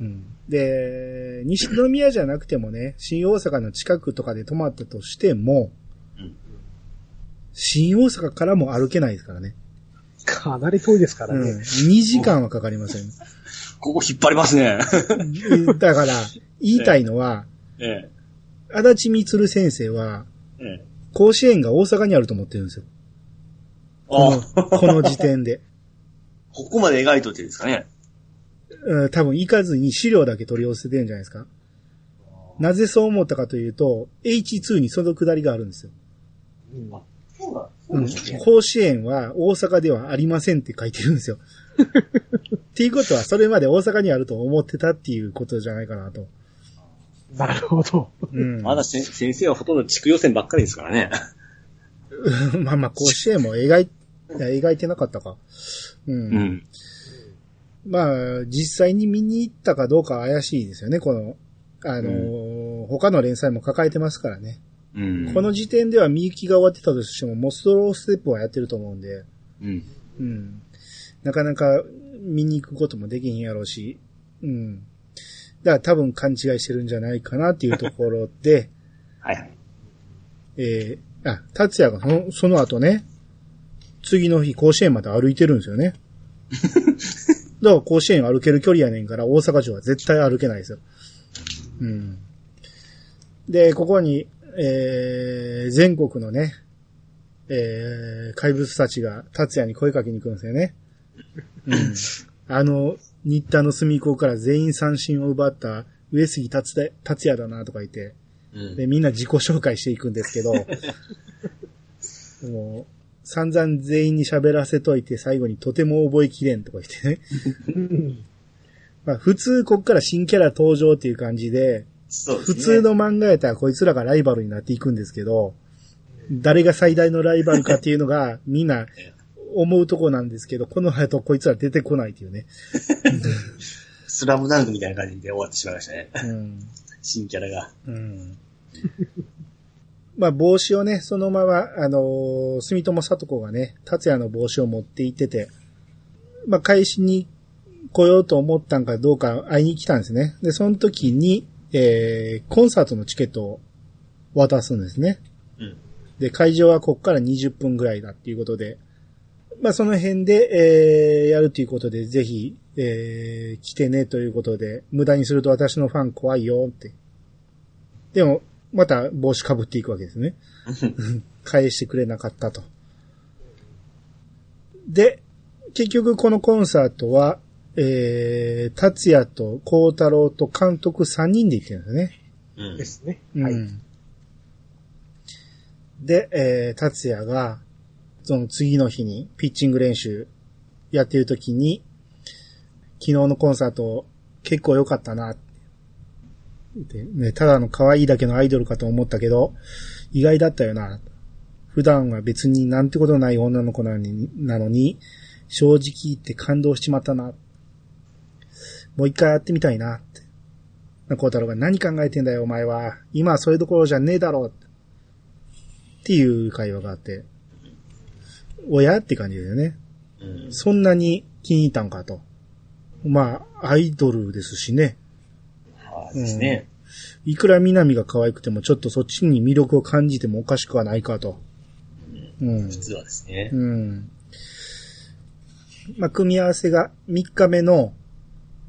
うん、で、西宮じゃなくてもね、新大阪の近くとかで泊まったとしても、うん新大阪からも歩けないですからね。かなり遠いですからうん。ね。2時間はかかりません。ここ引っ張りますね。だから、言いたいのは、ええ。足立みつる先生は、ええ。甲子園が大阪にあると思ってるんですよ。このこの時点で。ここまで描いといてですかね。うん多分行かずに資料だけ取り寄せてるんじゃないですか。なぜそう思ったかというと、H2 にそのくだりがあるんですよ。うんそうだ。うん甲子園は大阪ではありませんって書いてるんですよ。っていうことは、それまで大阪にあると思ってたっていうことじゃないかなと。なるほど。うん。まだせ先生はほとんど地区予選ばっかりですからね。まあまあ、甲子園も描い、描いてなかったか。うん。うん。まあ、実際に見に行ったかどうかは怪しいですよね、この、あのー他の連載も抱えてますからね。うん。この時点ではみゆきが終わってたとしても、モストローステップはやってると思うんで、うん。うん。なかなか見に行くこともできへんやろうし、うん。だから多分勘違いしてるんじゃないかなっていうところで、はいはい。えー、あ、達也がそのその後ね、次の日甲子園まで歩いてるんですよね。だから甲子園歩ける距離やねんから大阪城は絶対歩けないですよ。うん。で、ここに、えー、全国のね、えー、怪物たちが達也に声かけに行くんですよね。うん。あの、新田の隅っこから全員三振を奪った上杉達也達也だなとか言って、うん。で、みんな自己紹介していくんですけど、もう、散々全員に喋らせといて最後にとても覚えきれんとか言ってね。うんまあ普通こっから新キャラ登場っていう感じで、ですね。普通の漫画やったらこいつらがライバルになっていくんですけど、誰が最大のライバルかっていうのが みんな思うとこなんですけど、この後こいつら出てこないっていうね。スラムダンクみたいな感じで終わってしまいましたね。うん。新キャラが。うん。まあ帽子をね、そのまま、あのー住友里子がね、達也の帽子を持って行ってて、まあ返しに来ようと思ったんかどうか会いに来たんですね。で、その時に、えー、コンサートのチケットを渡すんですね。うん。で、会場はこっから20分ぐらいだっていうことで、まあその辺で、えー、やるということで、ぜひ、えー、来てねということで、無駄にすると私のファン怖いよって。でも、また帽子かぶっていくわけですね。返してくれなかったと。で、結局このコンサートは、えー、達也と孝太郎と監督3人で行ってるんですね。うんで。すね。うん。はい。で、えー、達也が、その次の日にピッチング練習やってる時に、昨日のコンサート結構良かったなってでね、ただの可愛いだけのアイドルかと思ったけど、意外だったよな。普段は別になんてことない女の子なのに、なのに正直言って感動しちまったな。もう一回やってみたいなって。孝太郎が何考えてんだよお前は。今はそういうところじゃねえだろう。っていう会話があって、おや？って感じだよね。うん。そんなに気に入ったんかと。まあ、アイドルですしね。はいですね。いくら南が可愛くてもちょっとそっちに魅力を感じてもおかしくはないかと。うん。普通はですね。うん。まあ、組み合わせが3日目の、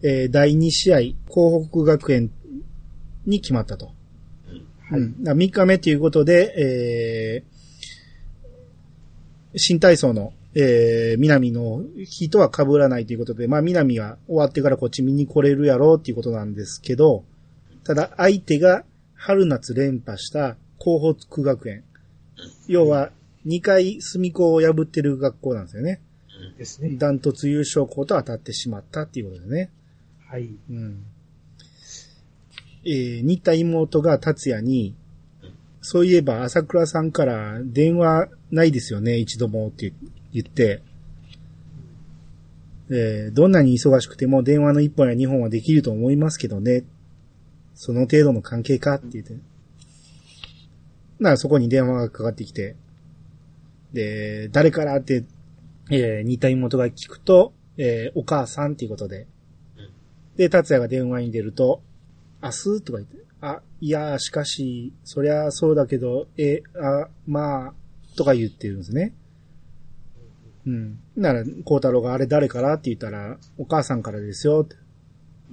えー第2試合、東北学園に決まったと。はいうん。3日目ということで、えー新体操の、えー、南の日とは被らないということで、まあ南は終わってからこっち見に来れるやろうっていうことなんですけど、ただ相手が春夏連覇した東北学園。要は2回隅子を破ってる学校なんですよね。ですね。ダントツ優勝校と当たってしまったっていうことでね。はい。うん。えー、似た妹が達也に、そういえば朝倉さんから電話ないですよね、一度もって言って、えーどんなに忙しくても電話の一本や二本はできると思いますけどね。その程度の関係かって言って。ならそこに電話がかかってきて、で、誰からって、えー似た妹が聞くと、えーお母さんっていうことで、で、達也が電話に出ると、明日とか言って、あ、いや、しかし、そりゃそうだけど、え、あ、まあ、とか言ってるんですね。うん。なら、孝太郎があれ誰からって言ったら、お母さんからですよって。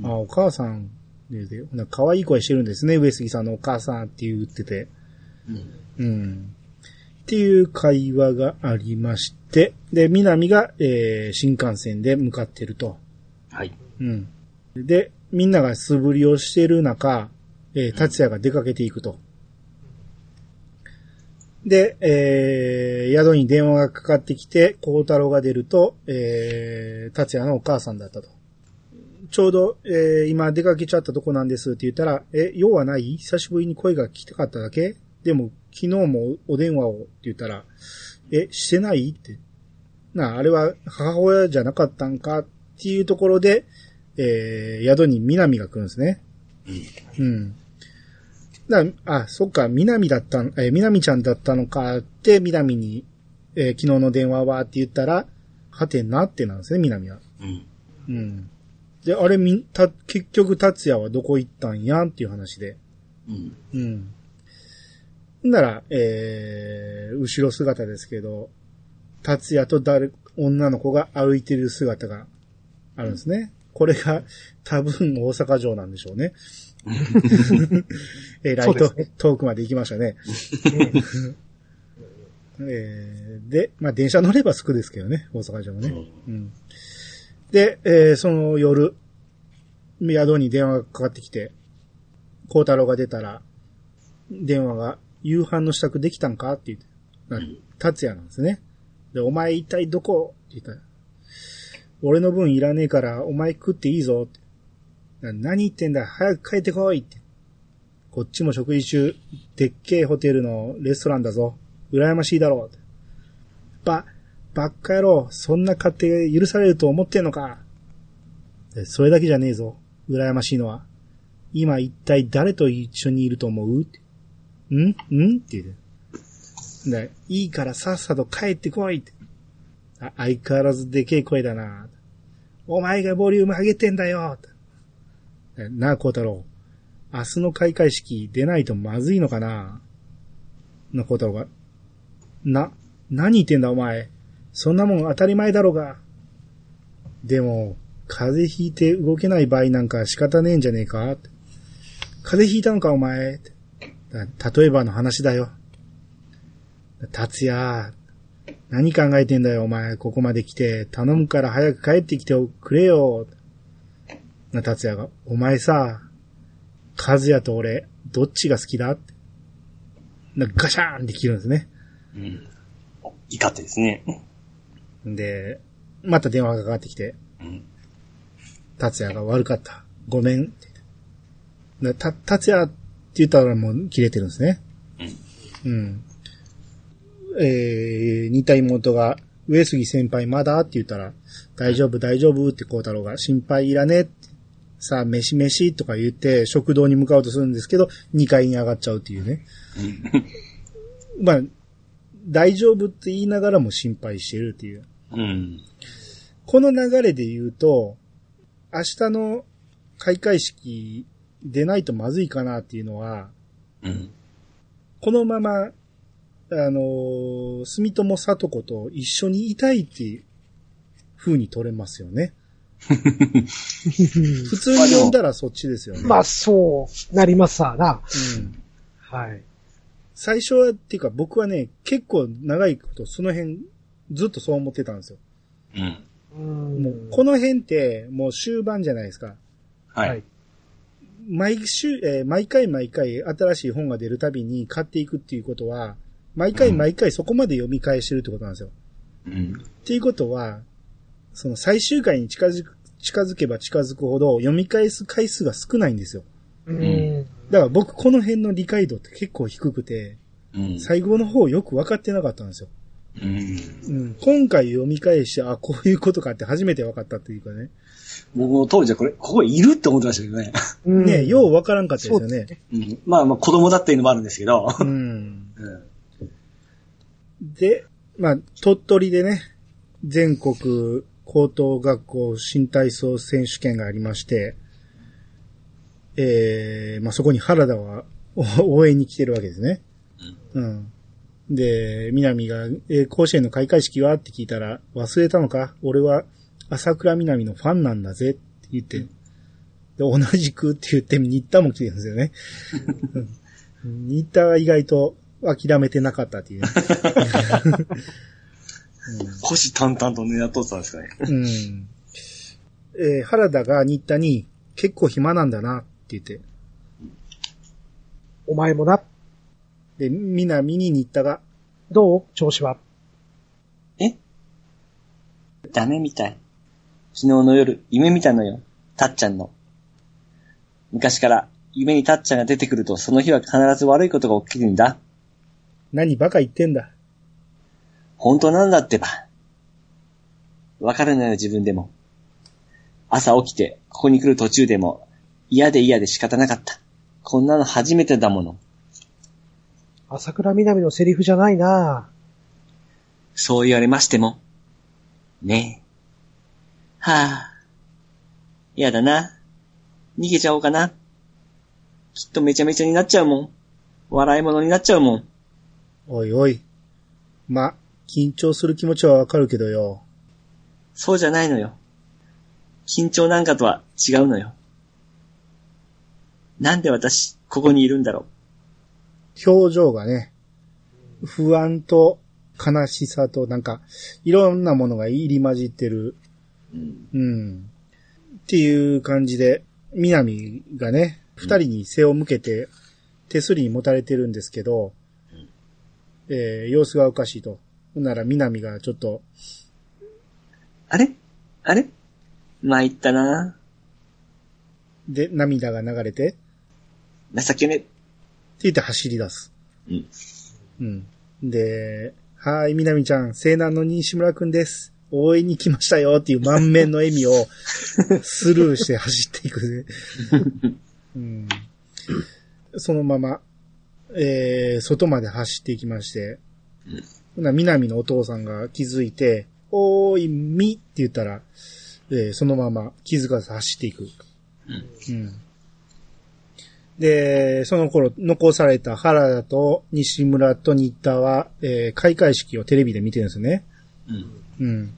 あ、お母さんで、で、ほな可愛い声してるんですね、上杉さんのお母さんって言ってて。うん。うん。っていう会話がありまして、で、南が、えー新幹線で向かってると。はい。うん。で、みんなが素振りをしている中、えー、達也が出かけていくと。で、えー、宿に電話がかかってきて、孝太郎が出ると、えー、達也のお母さんだったと。ちょうど、えー、今出かけちゃったとこなんですって言ったら、え、用はない？久しぶりに声が来たかっただけ？でも、昨日もお電話をって言ったら、え、してない？って。なあ、あれは母親じゃなかったんか？っていうところで、えー、宿に南が来るんですね。うん。だあ、そっか、南だったん、えー、南ちゃんだったのかって、南に、えー昨日の電話はって言ったら、はてなってなんですね、南は。うん。うん。で、あれみ、た、結局達也はどこ行ったんやんっていう話で。うん。うん。なら、えー、後ろ姿ですけど、達也と誰、女の子が歩いてる姿があるんですね。これが多分大阪城なんでしょうね。えーライト、ね遠くまで行きましたね。えーで、まあ電車乗ればすぐですけどね、大阪城もね。うん。で、えーその夜、宿に電話がかかってきて、孝太郎が出たら、電話が、夕飯の支度できたんかって言って、な達也なんですね。で、お前一体どこ？って言ったら、俺の分いらねえから、お前食っていいぞって。何言ってんだ早く帰ってこいって。こっちも食事中、でっけえホテルのレストランだぞ。羨ましいだろう。ば、ばっか野郎、そんな勝手許されると思ってんのか。それだけじゃねえぞ。羨ましいのは。今一体誰と一緒にいると思う？ん？ん？って言うて。いいからさっさと帰ってこいって。相変わらずでけえ声だな。お前がボリューム上げてんだよ。なあ、孝太郎。明日の開会式出ないとまずいのかな？な、孝太郎が。な、何言ってんだお前？そんなもん当たり前だろうが。でも、風邪ひいて動けない場合なんか仕方ねえんじゃねえか？風邪ひいたのかお前？例えばの話だよ。達也、何考えてんだよお前、ここまで来て、頼むから早く帰ってきてくれよ。な、達也が、お前さ、和也と俺、どっちが好きだ？って。な、ガシャーンって切るんですね。うん。怒ってですね。で、また電話がかかってきて、うん。達也が悪かった。ごめんって言って。でた、達也って言ったらもう切れてるんですね。うん。えー、似た妹が、上杉先輩まだ？って言ったら、大丈夫大丈夫って孝太郎が心配いらねえって。さあ、飯飯とか言って食堂に向かおうとするんですけど、2階に上がっちゃうっていうね。まあ、大丈夫って言いながらも心配してるっていう。うん。この流れで言うと、明日の開会式出ないとまずいかなっていうのは、うん。このまま、あのー住友里子と一緒にいたいっていう風に取れますよね。普通に読んだらそっちですよね。まあ、そうなりますわな。うん。はい。最初は、っていうか僕はね、結構長いことその辺ずっとそう思ってたんですよ。うん。うんもうこの辺ってもう終盤じゃないですか。はい。はい毎週、えー毎回毎回新しい本が出るたびに買っていくっていうことは、毎回毎回そこまで読み返してるってことなんですよ。うん。っていうことは、その最終回に近づく、近づけば近づくほど読み返す回数が少ないんですよ。うん。だから僕この辺の理解度って結構低くて、うん。最後の方よく分かってなかったんですよ。うん。うん、今回読み返して、あ、こういうことかって初めて分かったっていうかね。僕も当時はこれ、ここいるって思ってましたけどね。うんね、よう分からんかったですよねそう。うん。まあまあ子供だっていうのもあるんですけど。うん。うん。で、まあ、鳥取でね、全国高等学校新体操選手権がありまして、えー、まあそこに原田はお応援に来てるわけですね。うん。で、南が、えー甲子園の開会式は？って聞いたら、忘れたのか？俺は朝倉南のファンなんだぜって言って、で、同じくって言って、新田も来てるんですよね。うん新田は意外と諦めてなかったっていうね。腰淡々と狙っとったんですかね。うん。えー原田が新田に、結構暇なんだなって言って、お前もな、で、南に新田が、どう調子は？え？ダメみたい。昨日の夜、夢見たのよ。たっちゃんの。昔から、夢にたっちゃんが出てくると、その日は必ず悪いことが起きるんだ。何バカ言ってんだ。本当なんだってば。わかるのよ、自分でも。朝起きて、ここに来る途中でも、嫌で嫌で仕方なかった。こんなの初めてだもの。朝倉みなみのセリフじゃないなそう言われましても。ねえ。はあ。嫌だな。逃げちゃおうかな。きっとめちゃめちゃになっちゃうもん。笑い物になっちゃうもん。おいおい。ま、緊張する気持ちはわかるけどよ。そうじゃないのよ。緊張なんかとは違うのよ。なんで私、ここにいるんだろ表情がね、不安と悲しさとなんか、いろんなものが入り混じってる。う。うん。うん。っていう感じで、南がね、二人に背を向けて、手すりに持たれてるんですけど、えー様子がおかしいと。ほんなら南がちょっと、あれ？あれ？参ったな。で、涙が流れて、って情けね。言って走り出す。うん。うん。で、はーい、南ちゃん、西南の西村くんです。応援に来ましたよっていう満面の笑みを スルーして走っていくね。うん、そのまま、えー、外まで走っていきまして、うんほな、南のお父さんが気づいて、おーい、みって言ったら、えーそのまま気づかず走っていく。うん。で、その頃残された原田と西村と新田は、えー開会式をテレビで見てるんですよね。うん。うん。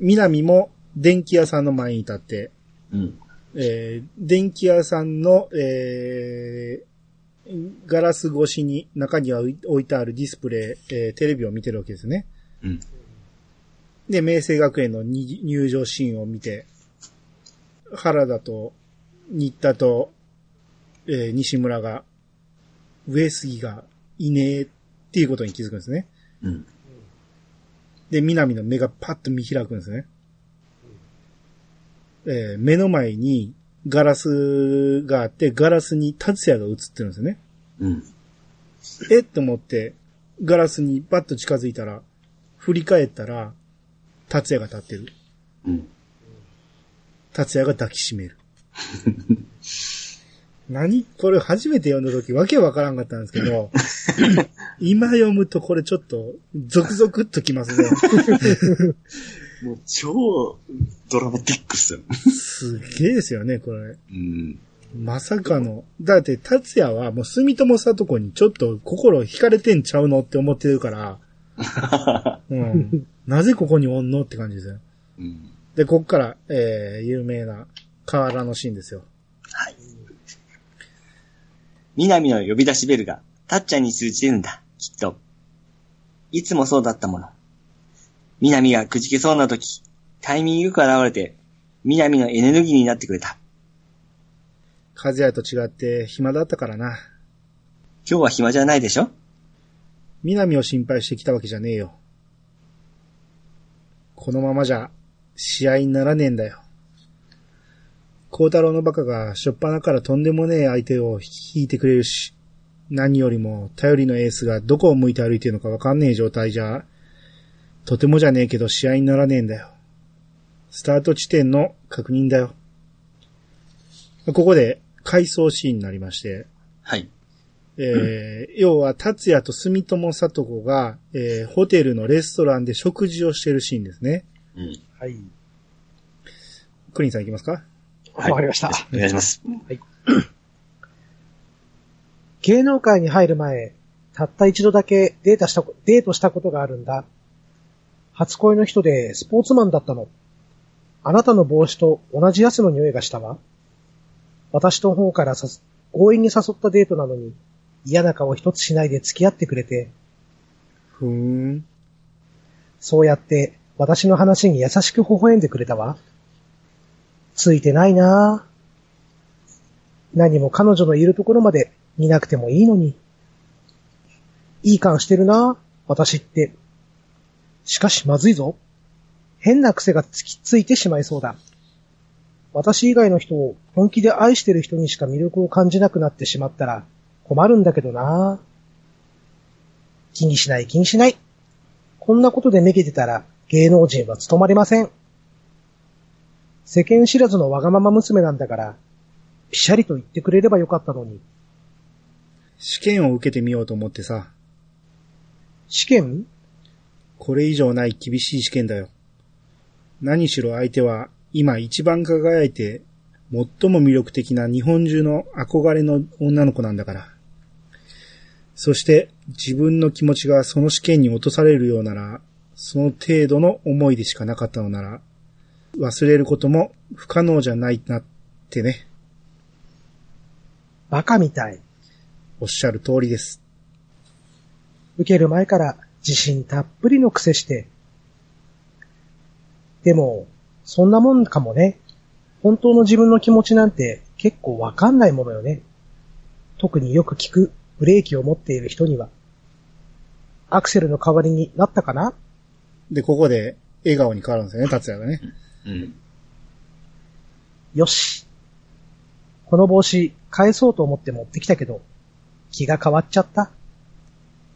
南も電気屋さんの前に立って、うん。えー電気屋さんの、えーガラス越しに中には置いてあるディスプレイ、えーテレビを見てるわけですね。うん。で、明星学園のに入場シーンを見て、原田と新田と、えー西村が、上杉がいねえっていうことに気づくんですね。うん。で、南の目がパッと見開くんですね。えー目の前にガラスがあって、ガラスに達也が映ってるんですよね。うん。え？っと思って、ガラスにバッと近づいたら、振り返ったら、達也が立ってる。うん。達也が抱きしめる。何？これ初めて読んだ時わけわからんかったんですけど、今読むとこれちょっと、ゾクゾクっときますね。もう超ドラマティックっすよ。すげえですよね、これ。うん。まさかの。だって、達也はもう住友さとこにちょっと心惹かれてんちゃうのって思ってるから、うん。なぜここにおんのって感じですよ。うん。で、こっから、えー、有名な河原のシーンですよ。はい。南の呼び出しベルが、たっちゃんに通じてるんだ、きっと。いつもそうだったもの。南がくじけそうな時、タイミングよく現れて、南のエネルギーになってくれた。和也と違って暇だったからな。今日は暇じゃないでしょ？南を心配してきたわけじゃねえよ。このままじゃ、試合にならねえんだよ。孝太郎のバカがしょっぱなからとんでもねえ相手を引いてくれるし、何よりも頼りのエースがどこを向いて歩いてるのかわかんねえ状態じゃ、とてもじゃねえけど試合にならねえんだよ。スタート地点の確認だよ。ここで回想シーンになりまして、はい。えー要は、達也と住友聡子が、えーホテルのレストランで食事をしているシーンですね。うん。はい。クリンさんいきますか？わかりました。お願いします。芸能界に入る前、たった一度だけデータしたこ、デートしたことがあるんだ。初恋の人でスポーツマンだったの。あなたの帽子と同じ汗の匂いがしたわ。私の方から強引に誘ったデートなのに、嫌な顔一つしないで付き合ってくれて、ふーん。そうやって私の話に優しく微笑んでくれたわ。ついてないなぁ。何も彼女のいるところまで見なくてもいいのに。いい感してるなぁ、私って。しかしまずいぞ。変な癖がつきついてしまいそうだ。私以外の人を本気で愛してる人にしか魅力を感じなくなってしまったら困るんだけどなぁ。気にしない気にしない。こんなことでめげてたら芸能人は務まりません。世間知らずのわがまま娘なんだから、ぴしゃりと言ってくれればよかったのに。試験を受けてみようと思ってさ、試験？これ以上ない厳しい試験だよ。何しろ相手は今一番輝いて最も魅力的な日本中の憧れの女の子なんだから。そして自分の気持ちがその試験に落とされるようなら、その程度の思いでしかなかったのなら、忘れることも不可能じゃないなってね、バカみたい。おっしゃる通りです。受ける前から自信たっぷりの癖して。でも、そんなもんかもね。本当の自分の気持ちなんて結構わかんないものよね。特によく聞くブレーキを持っている人には。アクセルの代わりになったかな？で、ここで笑顔に変わるんですよね、達也がね。うん。よし。この帽子返そうと思って持ってきたけど、気が変わっちゃった。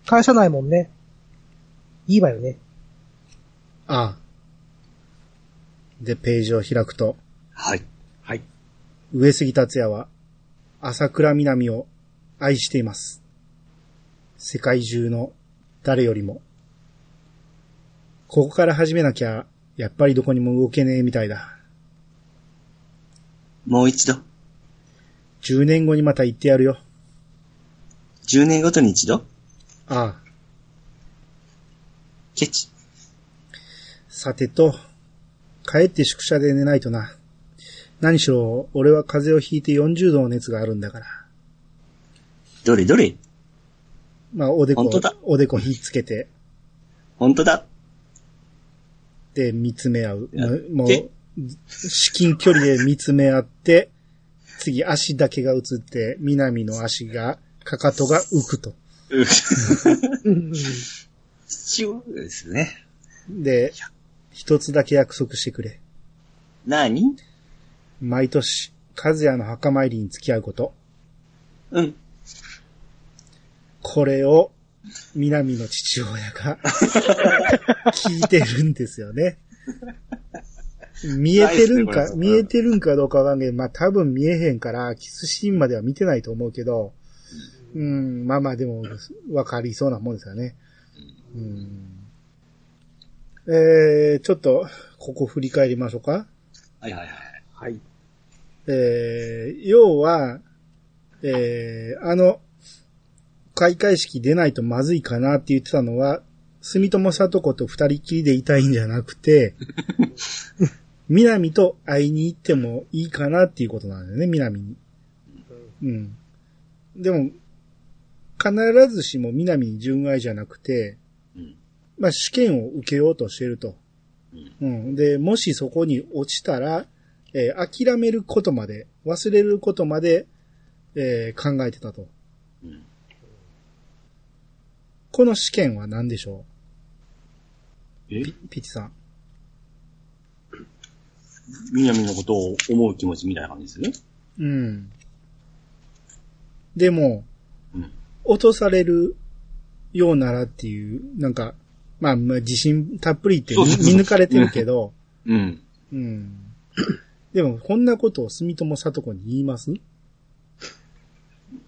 返さないもんね。いいわよね。ああ。で、ページを開くと、はい。はい。上杉達也は、朝倉みなみを愛しています。世界中の誰よりも。ここから始めなきゃ、やっぱりどこにも動けねえみたいだ。もう一度。10年後にまた言ってやるよ。10年ごとに一度？ああ。ケチ。さてと、帰って宿舎で寝ないとな。何しろ、俺は風邪をひいて40度の熱があるんだから。どれどれ？まあ、おでこ本当だ、おでこひっつけて、本当だ。で、見つめ合う。やもう、もうで至近距離で見つめ合って、次足だけが映って、南の足が、かかとが浮くと。う うんうんそうですね。で、一つだけ約束してくれ。何？毎年、和也の墓参りに付き合うこと。うん。これを、南の父親が、聞いてるんですよね。見えてるんか、ね見えてるんかどうかわかんないけど、まあ多分見えへんから、キスシーンまでは見てないと思うけど、うん、まあまあでも、わかりそうなもんですよね。うん。えー、ちょっと、ここ振り返りましょうか。はいはいはい。はい。えー、要は、えー、あの、開会式出ないとまずいかなって言ってたのは、住友聡子と二人きりでいたいんじゃなくて、南と会いに行ってもいいかなっていうことなんだよね、南に。うん。でも、必ずしも南に純愛じゃなくて、うん。まあ試験を受けようとしてると。うん。で、もしそこに落ちたら、えー諦めることまで、忘れることまで、えー考えてたと。うん。この試験は何でしょえ？うピピチさん。南のことを思う気持ちみたいな感じですね。うん。でも、うん。落とされるようならっていう、なんか、まあ、まあ、自信たっぷりって見抜かれてるけど、うん。うん。でも、こんなことを住友里子に言います？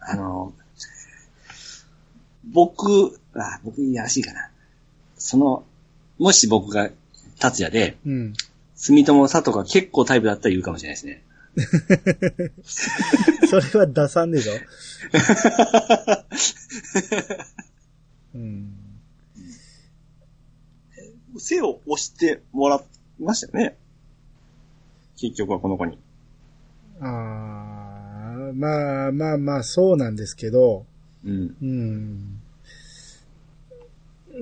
あの、僕、あ、僕いやらしいかな。その、もし僕が達也で、うん。住友佐藤が結構タイプだったら言うかもしれないですね。それは打算でしょ？うん。背を押してもらいましたよね。結局はこの子に。ああ、まあまあまあ、そうなんですけど、うん。うん。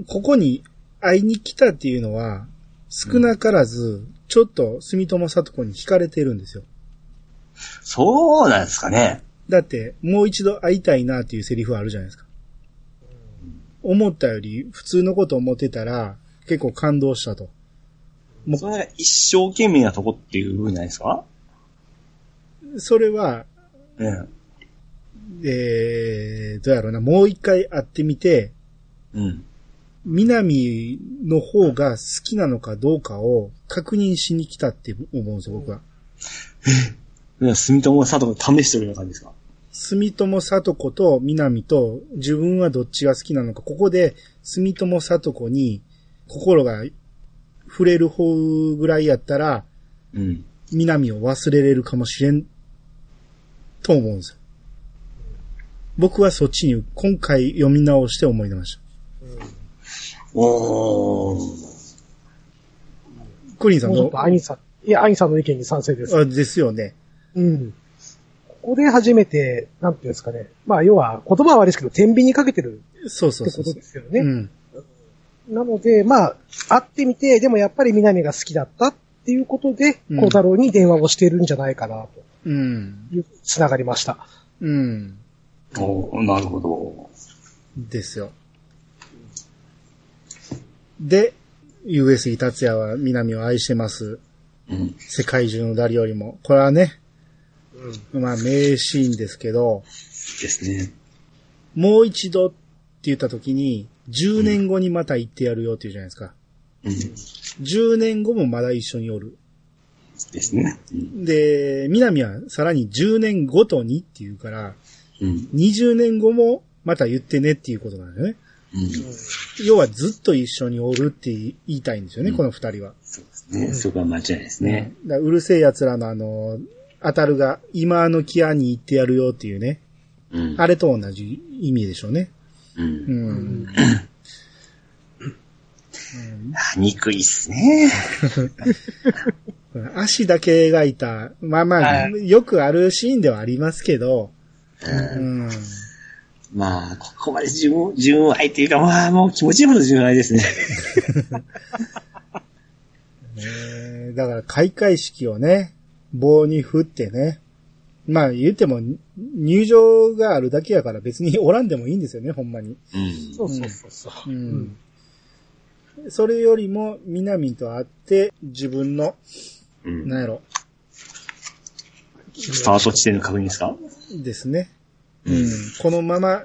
ここに会いに来たっていうのは、少なからず、ちょっと住友里子に惹かれてるんですよ。そうなんですかね。だって、もう一度会いたいなっていうセリフあるじゃないですか。思ったより普通のこと思ってたら、結構感動したと。もうそれが一生懸命なとこっていう部分じゃないですか？それは、うん。えー、どうやろうな、もう一回会ってみて、うん。南の方が好きなのかどうかを確認しに来たって思うんですよ、僕は。住友佐藤が試してるような感じですか？住友里子と南と自分はどっちが好きなのか、ここで住友里子に心が触れる方ぐらいやったら、うん。南を忘れれるかもしれん、と思うんですよ。僕はそっちに今回読み直して思い出ました。おー。クリーンさんの？もうアインさん、いや、アインさんの意見に賛成です。あですよね。うん。ここで初めて、なんていうんですかね。まあ、要は、言葉は悪いですけど、天秤にかけてるそうそうそうそうってことで。すよね。うん。なので、まあ、会ってみて、でもやっぱり南が好きだったっていうことで、うん孝太郎に電話をしているんじゃないかな、うん。という、つながりました。うん。おーなるほど。ですよ。で、USE 達也は南を愛してます。うん。世界中の誰よりも。これはね、まあ名シーンですけど、ですね。もう一度って言った時に、10年後にまた行ってやるよって言うじゃないですか。うん。10年後もまだ一緒におる。ですね。うん。で、南はさらに10年ごとにって言うから、うん。20年後もまた言ってねっていうことなんだよね。うん。要はずっと一緒におるって言いたいんですよね、この二人は。そうですね。そこは間違いないですね。だからうるせえ奴らのあの、当たるが今あのキアに行ってやるよっていうね。うん。あれと同じ意味でしょうね。う。うんん。あ憎いっすね。足だけ描いた、まあまあ、はよくあるシーンではありますけど、うん。まあ、ここまで純、純愛っていうか、まあ、もう気持ちいいほど純愛ですね。ねだから開会式をね、棒に振ってね、まあ言っても入場があるだけやから別におらんでもいいんですよね、ほんまに。うん。そうそうそうそう。うん。それよりも、南と会って、自分の、うん。なんやろ、スタート地点の確認ですか？ですね。うん。このまま、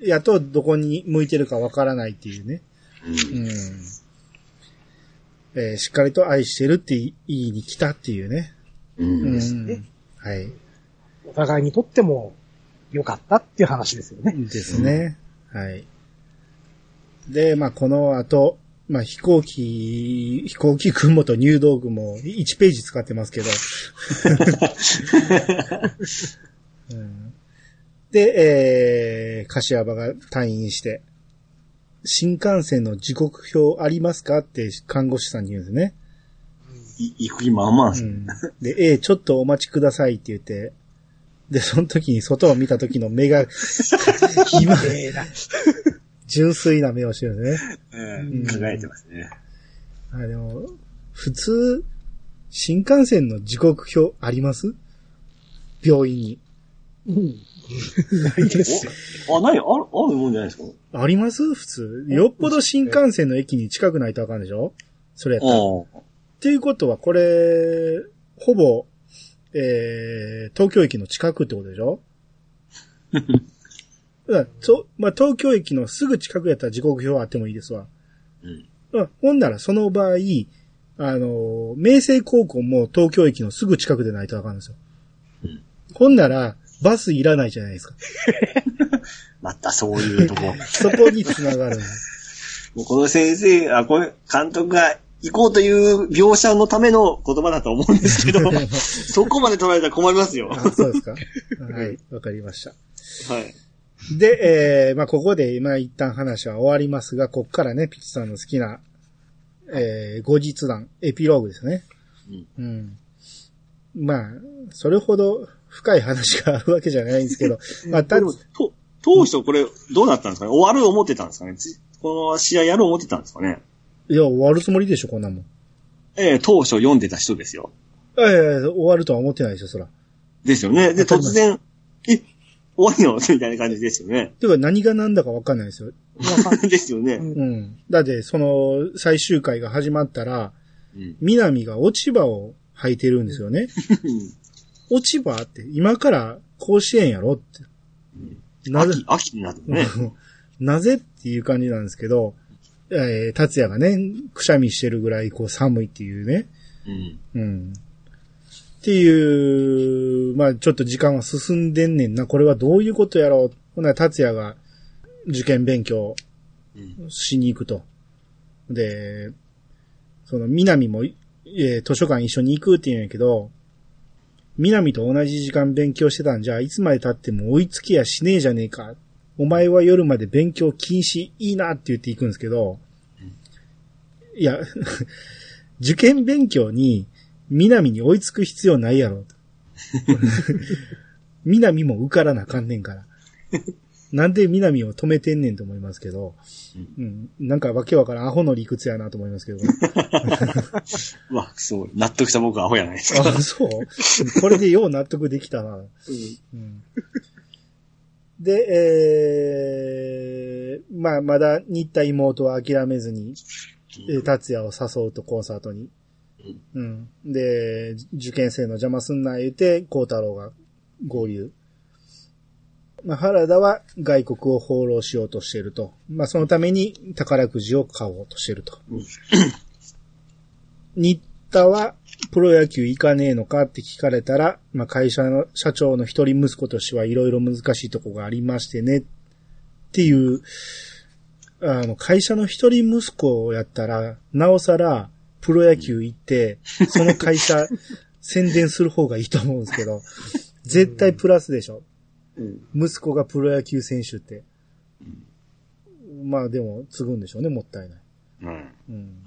やとどこに向いてるかわからないっていうね。う。うんん。えーしっかりと愛してるって言いに来たっていうね。う。うんですねん。はい。お互いにとっても良かったっていう話ですよね。ですね。はい。で、まあ、この後、まあ、飛行機、飛行機雲と入道雲1ページ使ってますけど。うんで、えー、柏場が退院して、新幹線の時刻表ありますかって看護師さんに言うんですね。い行く気満々ですね。うん。で、ええ、ちょっとお待ちくださいって言って、で、その時に外を見た時の目が、今、ええな。純粋な目をしてるんですね。えうんえ輝いてますね。あでも、普通、新幹線の時刻表あります？病院に。うん。ないです あ、何ある、あるもんじゃないですか？あります？普通。よっぽど新幹線の駅に近くないとあかんでしょ？それやったら。っあていうことは、これ、ほぼ、えー、東京駅の近くってことでしょ？だ そまあ、東京駅のすぐ近くやったら時刻表あってもいいですわ。うん。うんほんなら、その場合、あの、明星高校も東京駅のすぐ近くでないとあかんですよ。うんほんなら、バスいらないじゃないですか。またそういうとこ。そこに繋がる。もうこの先生、あ、これ、監督が行こうという描写のための言葉だと思うんですけど、そこまで取られたら困りますよ。あそうですかはい、わかりました。はい。で、えー、まあ、ここで、今一旦話は終わりますが、こっからね、ピッチさんの好きな、えー、後日談、エピローグですね。うん。まあ、それほど深い話があるわけじゃないんですけど、まあ、たと当初これ、どうだったんですかね？終わる思ってたんですかね？つこの試合やる思ってたんですかね？いや、終わるつもりでしょ、こんなもん。ええ当初読んでた人ですよ。いやいやいや終わるとは思ってないですよ、そら。ですよね。で、突然、え、終わりの？みたいな感じですよね。ていうか、何が何だかわかんないですよ。ですよね。うんうん。だって、その、最終回が始まったら、うん。南が落ち葉を履いてるんですよね。落ち葉って、今から甲子園やろって。なぜ秋、秋になってね。なぜっていう感じなんですけど、えー、達也がね、くしゃみしてるぐらいこう寒いっていうね。うん。うん。っていう、まあちょっと時間は進んでんねんな。これはどういうことやろう。ほな、達也が受験勉強うん。しに行くと。で、その南も、えー図書館一緒に行くって言うんやけど、南と同じ時間勉強してたんじゃ、いつまで経っても追いつきやしねえじゃねえか。お前は夜まで勉強禁止いいなって言っていくんですけど、いや、受験勉強に南に追いつく必要ないやろ。南も受からなあかんねんから。なんで南を止めてんねんと思いますけど、うん、なんかわけわからんアホの理屈やなと思いますけど。うわ、すごい。納得した僕はアホやないですか。あ、そうこれでよう納得できたな。うんで、えー、まあ、まだ新田妹は諦めずに、えー達也を誘うとコンサートに。うん。で、受験生の邪魔すんな言うて、孝太郎が合流。まあ、原田は外国を放浪しようとしていると。まあ、そのために宝くじを買おうとしていると。新田はプロ野球行かねえのかって聞かれたら、まあ、会社の社長の一人息子としてはいろいろ難しいとこがありましてねっていう、あの、会社の一人息子やったら、なおさらプロ野球行って、その会社 宣伝する方がいいと思うんですけど、絶対プラスでしょ。うん。息子がプロ野球選手って。まあでも、継ぐんでしょうね、もったいない。うん。うん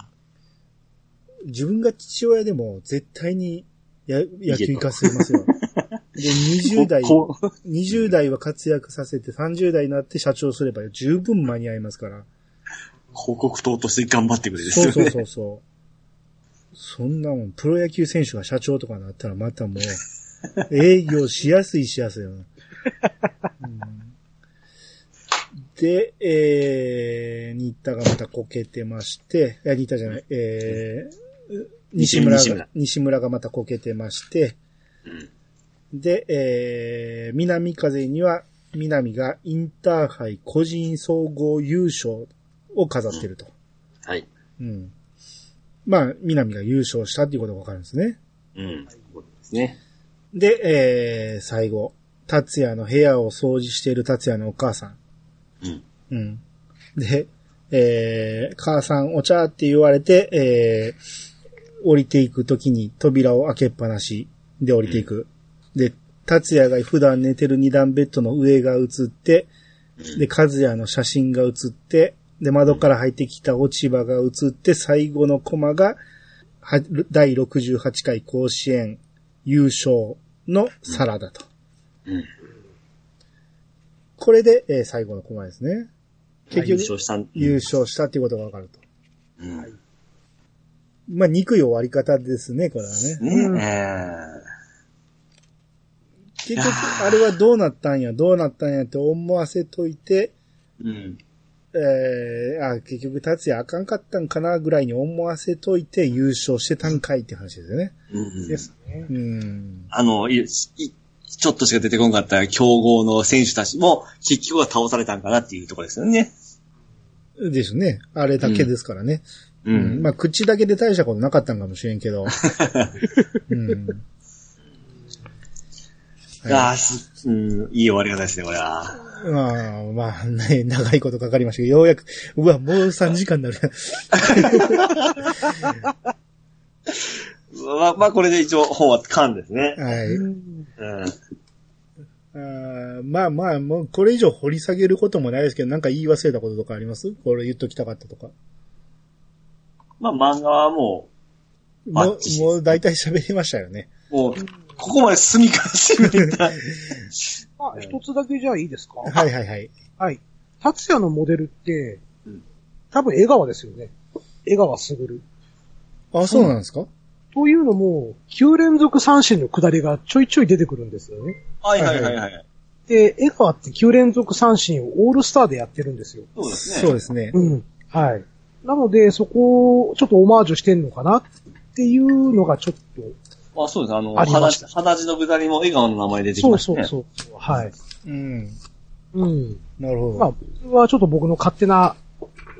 自分が父親でも絶対にや野球行かせますよ。で、20代、ここ20代は活躍させて30代になって社長すれば十分間に合いますから。広告塔として頑張ってくれですそうそうよね。そうそう。そんなもん、プロ野球選手が社長とかなったらまたもう、営業しやすいしやすいよな、うんで、えー、新田がまたこけてまして、いや、新田じゃない、えー、西村が西村、西村がまたこけてまして、で、えー、南風には、南がインターハイ個人総合優勝を飾ってると。はい。うん。まあ、南が優勝したっていうことがわかるんですね。うん。そうですね。で、えー、最後、達也の部屋を掃除している達也のお母さん。うん。うん。で、えー、母さんお茶って言われて、えー、降りていくときに扉を開けっぱなしで降りていく。で、達也が普段寝てる二段ベッドの上が映って、で、和也の写真が映って、で、窓から入ってきた落ち葉が映って、最後のコマが、は第68回甲子園優勝のサラダと。うん。これで、えー最後のコマですね。結優局、勝したん。優勝したっていうことがわかると。うん。まあ、憎い終わり方ですね、これはね。ねうんえ結局、あれはどうなったんや、どうなったんやって思わせといて、ーうん。えー、あ、結局、達也あかんかったんかな、ぐらいに思わせといて優勝してたんかいって話ですよね。うんですね。うん。あの、いいちょっとしか出てこなかった強豪の選手たちも、結局は倒されたんかなっていうところですよね。ですね。あれだけですからね。ううん。まあ、口だけで大したことなかったんかもしれんけど。うん。ああ、すうん、いい終わり方ですね、これは。まあ、まあね、長いことかかりましたけど、ようやく、うわ、もう3時間になる。まあ、まあ、これで一応本は完ですね。はい。うんうん。あーまあまあ、もうこれ以上掘り下げることもないですけど、なんか言い忘れたこととかあります？これ言っときたかったとか。まあ、漫画はももうバッチ、リもう大体喋りましたよね。う、もう、ここまで進みからしてみた。あ、一つだけじゃあいいですか？はいはいはい。はい。達也のモデルってうん、多分江川ですよね。江川卓。あ、そうなんですか、というのも、9連続三振の下りがちょいちょい出てくるんですよね。はいはいはいはい。で、江川って9連続三振をオールスターでやってるんですよ。そうですね。そうですね。うん。はい。なので、そこをちょっとオマージュしてんのかなっていうのがちょっと、あ、そうです。あの、鼻血の下りも笑顔の名前出てきそうましたね。そうそう。はい。うん。うん。なるほど。まあ、これはちょっと僕の勝手な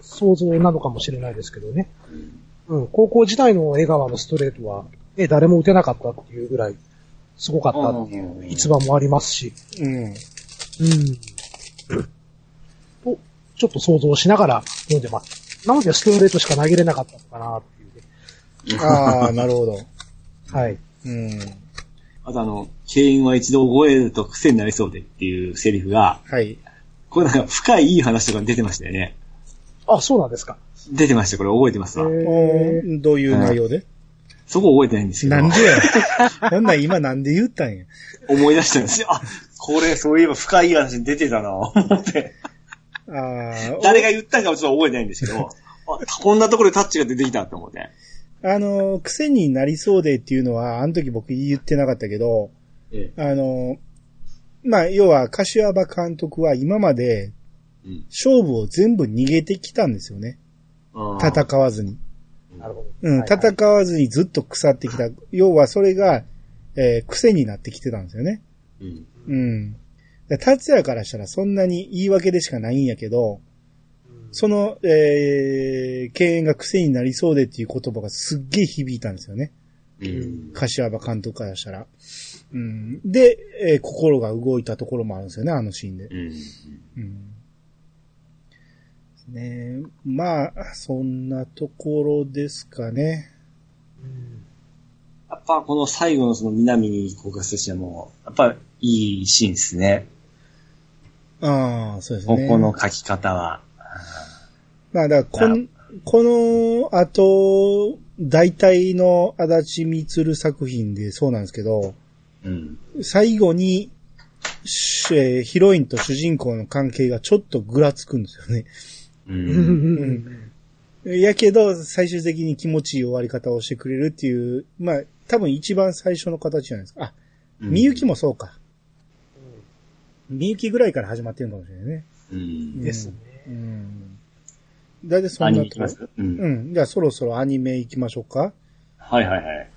想像なのかもしれないですけどね。うん。高校時代の江川のストレートは、ね、誰も打てなかったっていうぐらい、すごかったっていう逸話もありますし。うん。うん。と、ちょっと想像しながら読んでます。なのでストレートしか投げれなかったのかなっていうね。ああ、なるほど。はい。うん。あとあの、敬遠は一度覚えると癖になりそうでっていうセリフが、はい。これなんか深いいい話とか出てましたよね。あ、そうなんですか。出てました、これ覚えてますわ。おえーどういう内容で、そこ覚えてないんですけど、なんでや。こんなん今なんで言ったんや。思い出したんですよ。あ、これそういえば深いいい話に出てたな思って。誰が言ったんかもちょっと覚えてないんですけど、あこんなところでタッチが出てきたと思って。あの、癖になりそうでっていうのは、あの時僕言ってなかったけど、えあの、まあ、要は、柏場監督は今までうん勝負を全部逃げてきたんですよね。戦わずに。ー、なるほど。うん、はいはい戦わずにずっと腐ってきた。要はそれが、えー癖になってきてたんですよね。うん。うん。で達也からしたらそんなに言い訳でしかないんやけど、その、えー、敬遠が癖になりそうでっていう言葉がすっげえ響いたんですよね。うん。柏場監督からしたら。うん。で、えー心が動いたところもあるんですよね、あのシーンで。うん。うん。ねえまあ、そんなところですかね。うんやっぱこの最後のその南に降格としても、やっぱいいシーンですね。ああ、そうですこね。この書き方は。まあ、だからこん、この後、大体の足立みつる作品でそうなんですけど、うん。最後に、しえーヒロインと主人公の関係がちょっとぐらつくんですよね。う。うんんうんやけど、最終的に気持ちいい終わり方をしてくれるっていう、まあ、多分一番最初の形じゃないですか。あ、みゆきもそうか。みゆきぐらいから始まってるのかもしれないね。うん。ですね。うん。だいたいそんなとこ。うん。じゃあそろそろアニメ行きましょうか。はいはいはい。